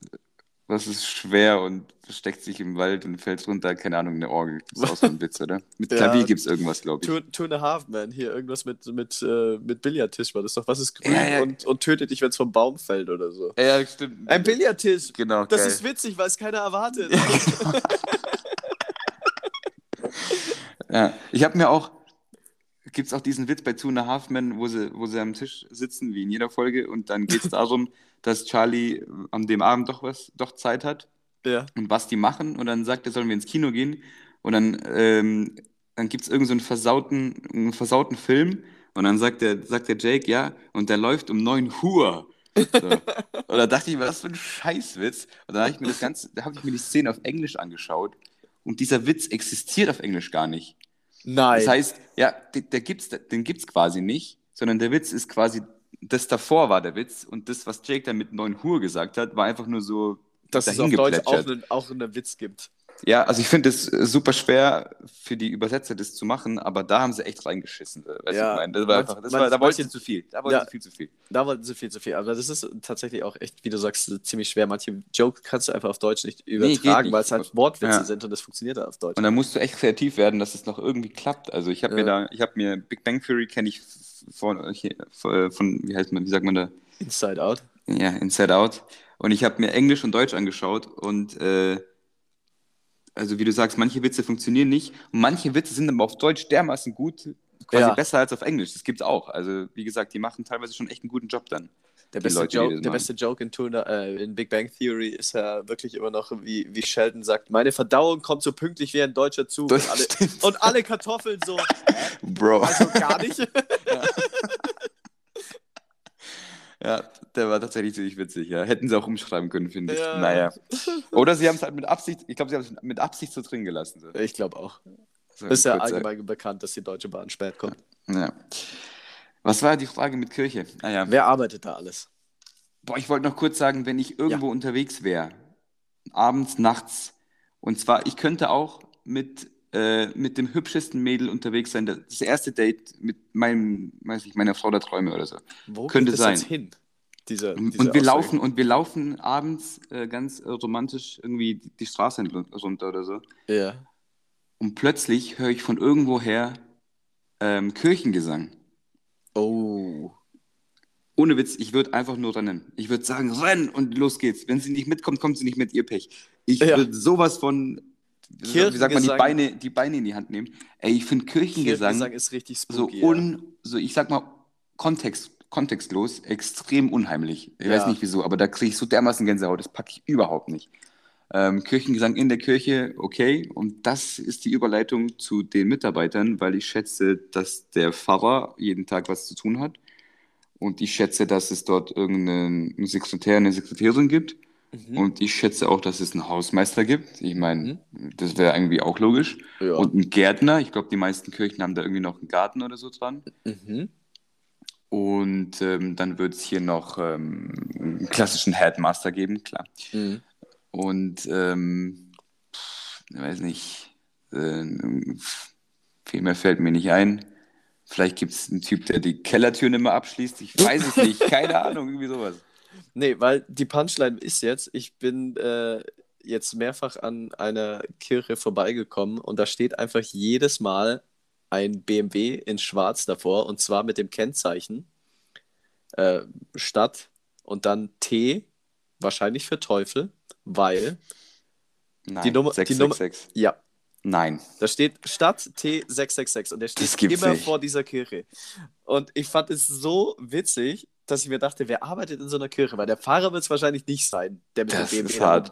was ist schwer und versteckt sich im Wald und fällt runter, keine Ahnung, eine Orgel. Das ist auch so ein Witz, oder? Mit [laughs] Ja. Klavier gibt es irgendwas, glaube ich. Two, two and a half, man. Hier irgendwas mit, mit, äh, mit Billardtisch war das doch. Was ist grün Ja, ja. Und, und tötet dich, wenn es vom Baum fällt oder so? Ja, stimmt. Ein Billardtisch! Genau, Das geil. ist witzig, weil es keiner erwartet. Ja, [laughs] ich habe mir auch, gibt es auch diesen Witz bei Two and a Half Men, wo sie, wo sie am Tisch sitzen, wie in jeder Folge, und dann geht es darum, dass Charlie an dem Abend doch was, doch Zeit hat ja. und was die machen, und dann sagt er, sollen wir ins Kino gehen, und dann, ähm, dann gibt es irgendeinen so einen versauten, einen versauten Film, und dann sagt der, sagt der Jake, ja, und der läuft um 9 Uhr. So. [laughs] Und da dachte ich mir, was für ein Scheißwitz. Und dann habe ich mir das Ganze, da habe ich mir die Szene auf Englisch angeschaut, und dieser Witz existiert auf Englisch gar nicht. Nein. Das heißt, ja, der, der gibt's, den gibt es quasi nicht, sondern der Witz ist quasi, das davor war der Witz und das, was Jake dann mit 9 Uhr gesagt hat, war einfach nur so dass es auf Deutsch auch einen, auch einen Witz gibt. Ja, also ich finde es äh, super schwer für die Übersetzer, das zu machen, aber da haben sie echt reingeschissen. Weißt du, Ja, ich meine? das war einfach, das manch- war, da wollten sie zu viel. Da wollten Ja. sie viel zu viel. Da wollten sie viel zu viel. Aber das ist tatsächlich auch echt, wie du sagst, ziemlich schwer. Manche Jokes kannst du einfach auf Deutsch nicht übertragen, nicht. weil es halt Wortwitze Ja. sind und das funktioniert auf Deutsch. Und da musst du echt kreativ werden, dass es noch irgendwie klappt. Also ich habe mir da, ich habe mir Big Bang Theory kenne ich von, von, wie heißt man, wie sagt man da? Inside Out. Ja, Inside Out. Und ich habe mir Englisch und Deutsch angeschaut und äh, also wie du sagst, manche Witze funktionieren nicht und manche Witze sind aber auf Deutsch dermaßen gut, quasi Ja. besser als auf Englisch. Das gibt's auch. Also wie gesagt, die machen teilweise schon echt einen guten Job dann. Der beste, Leute, Joke, der beste Joke in, Tuna, äh, in Big Bang Theory ist ja wirklich immer noch, wie, wie Sheldon sagt, meine Verdauung kommt so pünktlich wie ein deutscher Zug. Und, alle, und alle Kartoffeln so, [laughs] Bro. also gar nicht. [laughs] Ja, der war tatsächlich ziemlich witzig, ja. Hätten sie auch umschreiben können, finde ich. Ja. Naja. Oder sie haben es halt mit Absicht, ich glaube, sie haben es mit Absicht so drin gelassen. So. Ich glaube auch. So Ist ja allgemein bekannt, dass die Deutsche Bahn spät kommt. Ja. Was war die Frage mit Kirche? Ah ja. Wer arbeitet da alles? Boah, ich wollte noch kurz sagen, wenn ich irgendwo unterwegs wäre, abends, nachts, und zwar, ich könnte auch mit, äh, mit dem hübschesten Mädel unterwegs sein, das erste Date mit meinem, weiß ich, meiner Frau der Träume oder so. Wo Könnte geht das jetzt sein. hin? Diese, Und, diese und wir Aussage? laufen und wir laufen abends äh, ganz äh, romantisch irgendwie die, die Straße runter oder so. Ja. Und plötzlich höre ich von irgendwoher ähm, Kirchengesang. Oh. Ohne Witz, ich würde einfach nur rennen. Ich würde sagen, renn und los geht's. Wenn sie nicht mitkommt, kommt sie nicht mit ihr Pech. Ich Ja. würde sowas von, wie sagt man, die Beine, die Beine in die Hand nehmen. Ey, ich finde Kirchengesang, Kirchengesang ist richtig so spooky. ja. un, so ich sag mal Kontext, kontextlos, extrem unheimlich. Ich Ja. weiß nicht wieso, aber da kriege ich so dermaßen Gänsehaut. Das packe ich überhaupt nicht. Ähm, Kirchengesang in der Kirche, okay. Und das ist die Überleitung zu den Mitarbeitern, weil ich schätze, dass der Pfarrer jeden Tag was zu tun hat. Und ich schätze, dass es dort irgendeinen Sekretär, eine Sekretärin gibt. Mhm. Und ich schätze auch, dass es einen Hausmeister gibt. Ich meine, das wäre irgendwie auch logisch. Ja. Und einen Gärtner. Ich glaube, die meisten Kirchen haben da irgendwie noch einen Garten oder so dran. Mhm. Und ähm, dann wird es hier noch ähm, einen klassischen Headmaster geben, klar. Mhm. Und ähm, ich weiß nicht, äh, viel mehr fällt mir nicht ein. Vielleicht gibt es einen Typ, der die Kellertüren immer abschließt. Ich weiß es nicht, [laughs] keine Ahnung, irgendwie sowas. Nee, weil die Punchline ist jetzt, ich bin äh, jetzt mehrfach an einer Kirche vorbeigekommen und da steht einfach jedes Mal ein BMW in Schwarz davor und zwar mit dem Kennzeichen äh, Stadt und dann T, wahrscheinlich für Teufel, weil, Nein, Die Nummer- die Nummer- 666. ja, Nein. da steht Stadt T666 und der steht immer nicht. vor dieser Kirche. Und ich fand es so witzig, dass ich mir dachte, wer arbeitet in so einer Kirche? Weil der Pfarrer wird es wahrscheinlich nicht sein, der mit Das dem ist BMW da hart.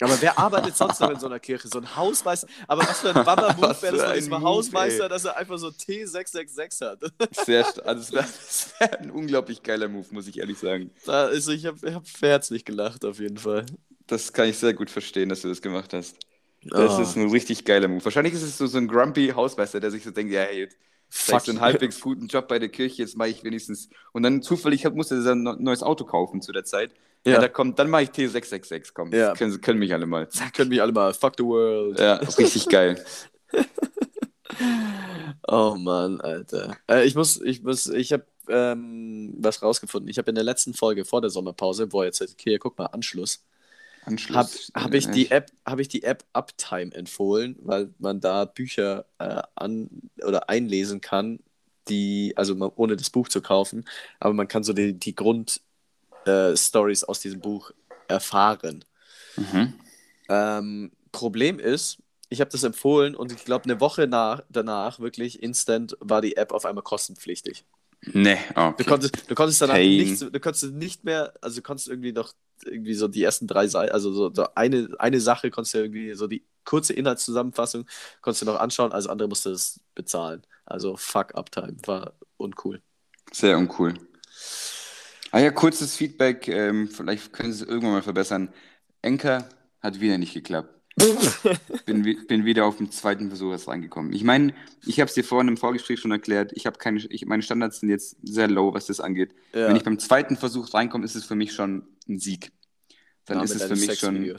Aber wer arbeitet sonst noch in so einer Kirche? So ein Hausmeister. Aber was für ein Baba-Move [laughs] wäre das für ein Hausmeister, ey. dass er einfach so T666 hat. [laughs] Sehr, also das wäre ein unglaublich geiler Move, muss ich ehrlich sagen. Da, also ich habe hab herzlich gelacht, auf jeden Fall. Das kann ich sehr gut verstehen, dass du das gemacht hast. Das Oh. ist ein richtig geiler Move. Wahrscheinlich ist es so, so ein grumpy Hausmeister, der sich so denkt, ja, hey, jetzt Fuck, so einen halbwegs guten Job bei der Kirche, jetzt mache ich wenigstens. Und dann zufällig hab- musste er ein neu- neues Auto kaufen zu der Zeit. Ja, Ja. da kommt, dann mache ich T666, komm. Ja. Können, können mich alle mal. Können mich alle mal. Fuck the world. Ja, richtig geil. [laughs] Oh Mann, Alter. Äh, ich muss, ich muss, ich habe ähm, was rausgefunden. Ich habe in der letzten Folge vor der Sommerpause, wo jetzt, okay, guck mal, Anschluss, Anschluss. habe hab ich die App, habe ich die App Uptime empfohlen, weil man da Bücher äh, an oder einlesen kann, die, also man, ohne das Buch zu kaufen, aber man kann so die, die Grundstories äh, Stories aus diesem Buch erfahren. Mhm. Ähm, Problem ist, ich habe das empfohlen und ich glaube, eine Woche nach, danach, wirklich instant, war die App auf einmal kostenpflichtig. Nee, okay. Du konntest, du konntest danach Pain. nichts, du konntest nicht mehr, also du konntest irgendwie noch irgendwie so die ersten drei Seiten, also so, so eine, eine Sache konntest du irgendwie, so die kurze Inhaltszusammenfassung konntest du noch anschauen, also andere musste es bezahlen. Also fuck Uptime, war uncool. Sehr uncool. Ah ja, kurzes Feedback, ähm, vielleicht können Sie es irgendwann mal verbessern. Enker hat wieder nicht geklappt. [laughs] bin, bin wieder auf dem zweiten Versuch erst reingekommen. Ich meine, ich habe es dir vorhin im Vorgespräch schon erklärt, ich habe keine, ich, meine Standards sind jetzt sehr low, was das angeht. Ja. Wenn ich beim zweiten Versuch reinkomme, ist es für mich schon ein Sieg. Dann Name ist es für mich schon,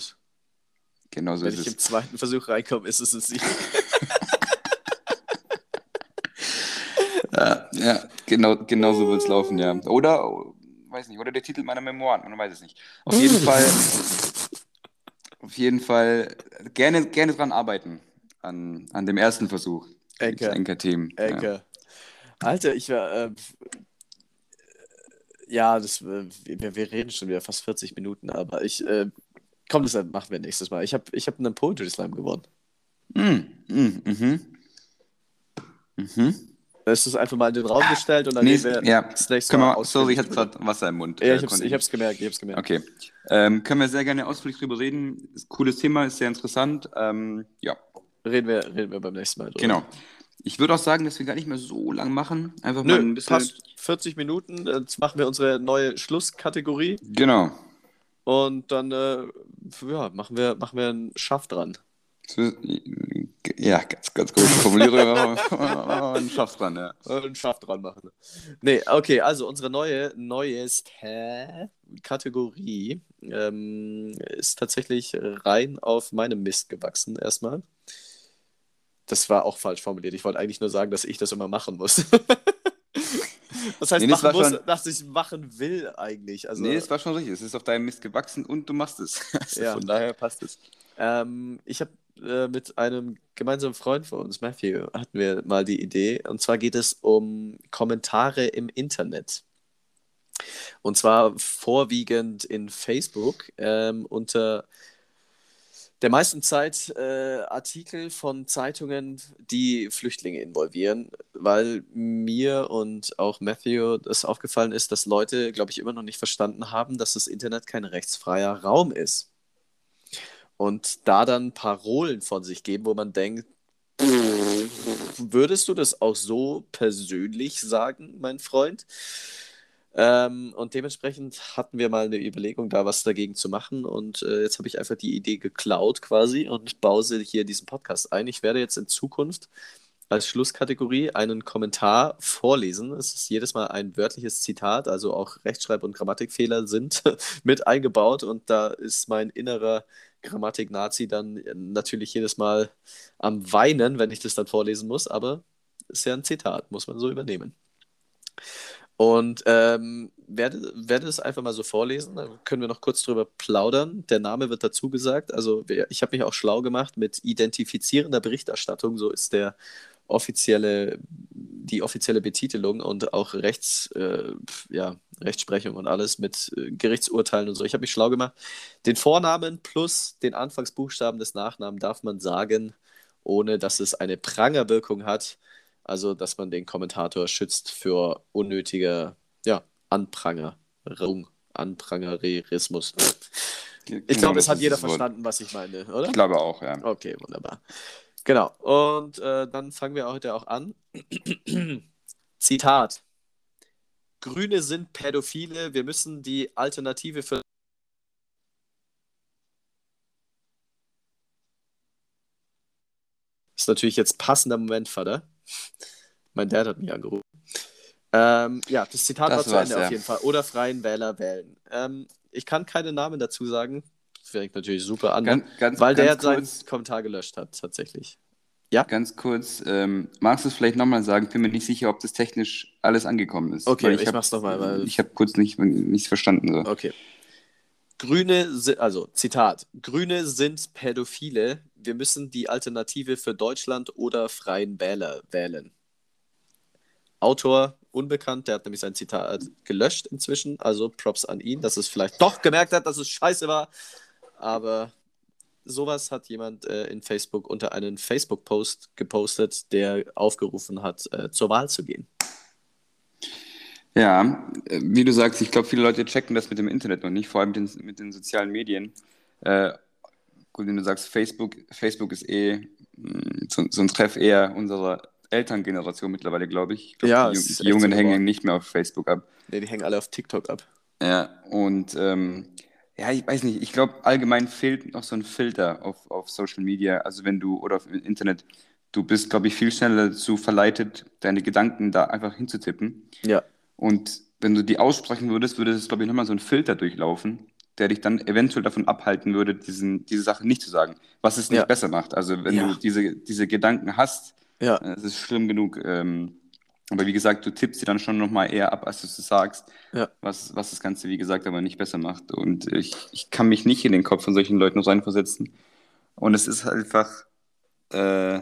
genau so Wenn ist ich es. im zweiten Versuch reinkomme, ist es ein Sieg. [laughs] Ja, ja genau, genau so wird es laufen, ja. Oder, weiß nicht, oder der Titel meiner Memoiren, man weiß es nicht. Auf [laughs] jeden Fall, auf jeden Fall gerne, gerne dran arbeiten, an, an dem ersten Versuch. Enker. Enker-Themen. Ja. Ecke. Alter, ich war. Äh, ja, das, äh, wir, wir reden schon wieder fast 40 Minuten, aber ich. Äh, komm, das machen wir nächstes Mal. Ich habe ich hab einen Poetry Slam gewonnen. Mm, mm, mhm. Mhm. Es ist einfach mal in den Raum gestellt und dann Nee, nehmen wir ja, das nächste Mal sorry, ich hatte gerade Wasser im Mund. Ja, Äh, ich hab's, konnte ich hab's gemerkt, ich hab's gemerkt. Okay. Ähm, können wir sehr gerne ausführlich drüber reden. Ist cooles Thema, ist sehr interessant. Ähm, ja, Reden, wir, reden wir beim nächsten Mal drüber. genau. Ich würde auch sagen, dass wir gar nicht mehr so lang machen. Einfach mal Nö, ein bisschen. passt. 40 Minuten, jetzt machen wir unsere neue Schlusskategorie Genau. und dann äh, ja, machen, wir, machen wir einen Schaff dran. So, Ja, ganz, ganz gute Formulierung. [laughs] Ein Schaff dran, ja. Einen Schaff dran machen. Nee, okay, also unsere neue, neueste Kategorie ähm, ist tatsächlich rein auf meinem Mist gewachsen erstmal. Das war auch falsch formuliert. Ich wollte eigentlich nur sagen, dass ich das immer machen muss. [laughs] das heißt, Nee, das muss, schon- dass ich machen will eigentlich. Also, Nee, es war schon richtig. Es ist auf deinem Mist gewachsen und du machst es. [laughs] Also Ja. Von daher passt es. Ähm, ich habe äh, mit einem gemeinsamen Freund von uns, Matthew, hatten wir mal die Idee. Und zwar geht es um Kommentare im Internet. Und zwar vorwiegend in Facebook ähm, unter der meisten Zeit äh, Artikel von Zeitungen, die Flüchtlinge involvieren, weil mir und auch Matthew das aufgefallen ist, dass Leute, glaube ich, immer noch nicht verstanden haben, dass das Internet kein rechtsfreier Raum ist. Und da dann Parolen von sich geben, wo man denkt, würdest du das auch so persönlich sagen, mein Freund? Ähm, und dementsprechend hatten wir mal eine Überlegung, da was dagegen zu machen. Und äh, jetzt habe ich einfach die Idee geklaut quasi und bause hier diesen Podcast ein. Ich werde jetzt in Zukunft als Schlusskategorie einen Kommentar vorlesen. Es ist jedes Mal ein wörtliches Zitat, also auch Rechtschreib- und Grammatikfehler sind [laughs] mit eingebaut. Und da ist mein innerer Grammatik-Nazi dann natürlich jedes Mal am Weinen, wenn ich das dann vorlesen muss. Aber ist ja ein Zitat, muss man so übernehmen. Und ähm, werde, werde es einfach mal so vorlesen, dann können wir noch kurz drüber plaudern. Der Name wird dazu gesagt. Also ich habe mich auch schlau gemacht mit identifizierender Berichterstattung, so ist der offizielle, die offizielle Betitelung und auch Rechts, äh, ja, Rechtsprechung und alles mit äh, Gerichtsurteilen und so. Ich habe mich schlau gemacht. Den Vornamen plus den Anfangsbuchstaben des Nachnamen darf man sagen, ohne dass es eine Prangerwirkung hat. Also, dass man den Kommentator schützt für unnötige ja, Anprangerung, Anprangerismus. Ich Genau, glaube, das es hat jeder verstanden, was ich meine, oder? Ich glaube auch, ja. Okay, wunderbar. Genau. Und äh, dann fangen wir heute auch an. [clears throat] Zitat. Grüne sind Pädophile. Wir müssen die Alternative für. Ist natürlich jetzt passender Moment, Vater. [laughs] Mein Dad hat mich angerufen. Ähm, ja, das Zitat Das war zu Ende ja. auf jeden Fall. Oder freien Wähler wählen. Ähm, ich kann keine Namen dazu sagen. Fängt natürlich super an. Ganz, ganz, Weil der ganz seinen kurz, Kommentar gelöscht hat, tatsächlich. Ganz kurz ähm, magst du es vielleicht nochmal sagen? Bin mir nicht sicher, ob das technisch alles angekommen ist. Okay, ich hab- mach's noch mal, weil- Ich habe kurz nicht, nichts verstanden. So. Okay. Grüne, si- also Zitat, Grüne sind Pädophile. Wir müssen die Alternative für Deutschland oder Freien Wähler wählen. Autor unbekannt, der hat nämlich sein Zitat gelöscht inzwischen. Also Props an ihn, dass es vielleicht doch gemerkt hat, dass es scheiße war. Aber sowas hat jemand äh, in Facebook unter einen Facebook-Post gepostet, der aufgerufen hat, äh, zur Wahl zu gehen. Ja, wie du sagst, ich glaube, viele Leute checken das mit dem Internet noch nicht, vor allem mit den, mit den sozialen Medien. Äh, gut, wenn du sagst, Facebook, Facebook ist eh mh, so, so ein Treff eher unserer Elterngeneration mittlerweile, glaube ich. Ich glaub, Ja, die, die Jungen so hängen nicht mehr auf Facebook ab. Ne, die hängen alle auf TikTok ab. Ja, und ähm, ja, ich weiß nicht, ich glaube, allgemein fehlt noch so ein Filter auf, auf Social Media, also wenn du, oder auf dem Internet, du bist, glaube ich, viel schneller dazu verleitet, deine Gedanken da einfach hinzutippen. Ja. Und wenn du die aussprechen würdest, würde es, glaube ich, nochmal so ein Filter durchlaufen, der dich dann eventuell davon abhalten würde, diesen, diese Sache nicht zu sagen, was es nicht Ja. besser macht. Also wenn Ja. du diese, diese Gedanken hast, Ja. äh, es ist schlimm genug. Ähm, aber wie gesagt, du tippst sie dann schon nochmal eher ab, als du es sagst, Ja. was, was das Ganze, wie gesagt, aber nicht besser macht. Und ich, ich kann mich nicht in den Kopf von solchen Leuten reinversetzen. Und es ist einfach, äh,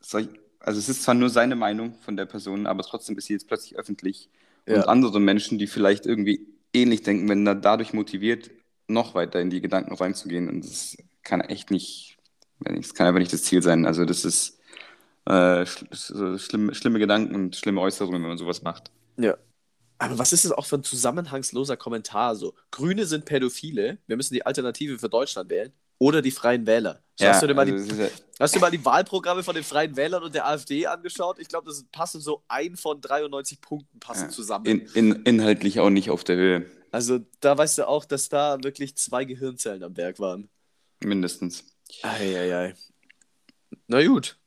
solch, also es ist zwar nur seine Meinung von der Person, aber trotzdem ist sie jetzt plötzlich öffentlich. Und Ja. andere Menschen, die vielleicht irgendwie ähnlich denken, werden dann dadurch motiviert, noch weiter in die Gedanken reinzugehen. Und das kann echt nicht, das kann einfach nicht das Ziel sein. Also das ist, äh, schl schlimme, schlimme Gedanken und schlimme Äußerungen, wenn man sowas macht. Ja. Aber was ist das auch für ein zusammenhangsloser Kommentar? So, Grüne sind Pädophile, wir müssen die Alternative für Deutschland wählen oder die Freien Wähler. So, Ja, hast, du dir mal also die, ist ja- hast du mal die Wahlprogramme von den Freien Wählern und der AfD angeschaut? Ich glaube, das passen so ein von 93 Punkten passen Ja. zusammen. In, in, inhaltlich auch nicht auf der Höhe, also da weißt du auch, dass da wirklich zwei Gehirnzellen am Werk waren. mindestens. Eieiei. Na gut.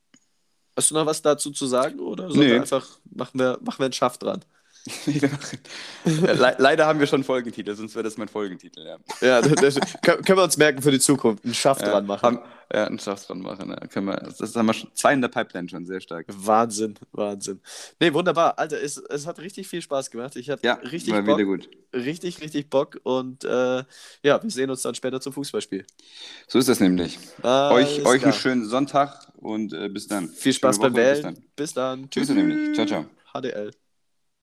Hast du noch was dazu zu sagen oder sollen Nee. wir einfach machen wir, machen wir einen Schaft dran? [laughs] Le leider haben wir schon Folgentitel, sonst wäre das mein Folgentitel. Ja, Ja, das, das, können wir uns merken für die Zukunft. Einen Schaft ja, dran machen. Haben, ja, einen Schaft dran machen. Ja. Können wir, das haben wir schon, zwei in der Pipeline schon, sehr stark. Wahnsinn, Wahnsinn. Nee, wunderbar. Alter, es, es hat richtig viel Spaß gemacht. Ich hatte Ja, richtig war Bock, wieder gut. richtig, richtig Bock und äh, ja, wir sehen uns dann später zum Fußballspiel. So ist das nämlich. Alles euch euch einen schönen Sonntag und äh, bis dann. Viel Spaß beim Woche, bis Wählen. dann. Bis dann. Tschüss, nämlich. Ciao, ciao. HDL.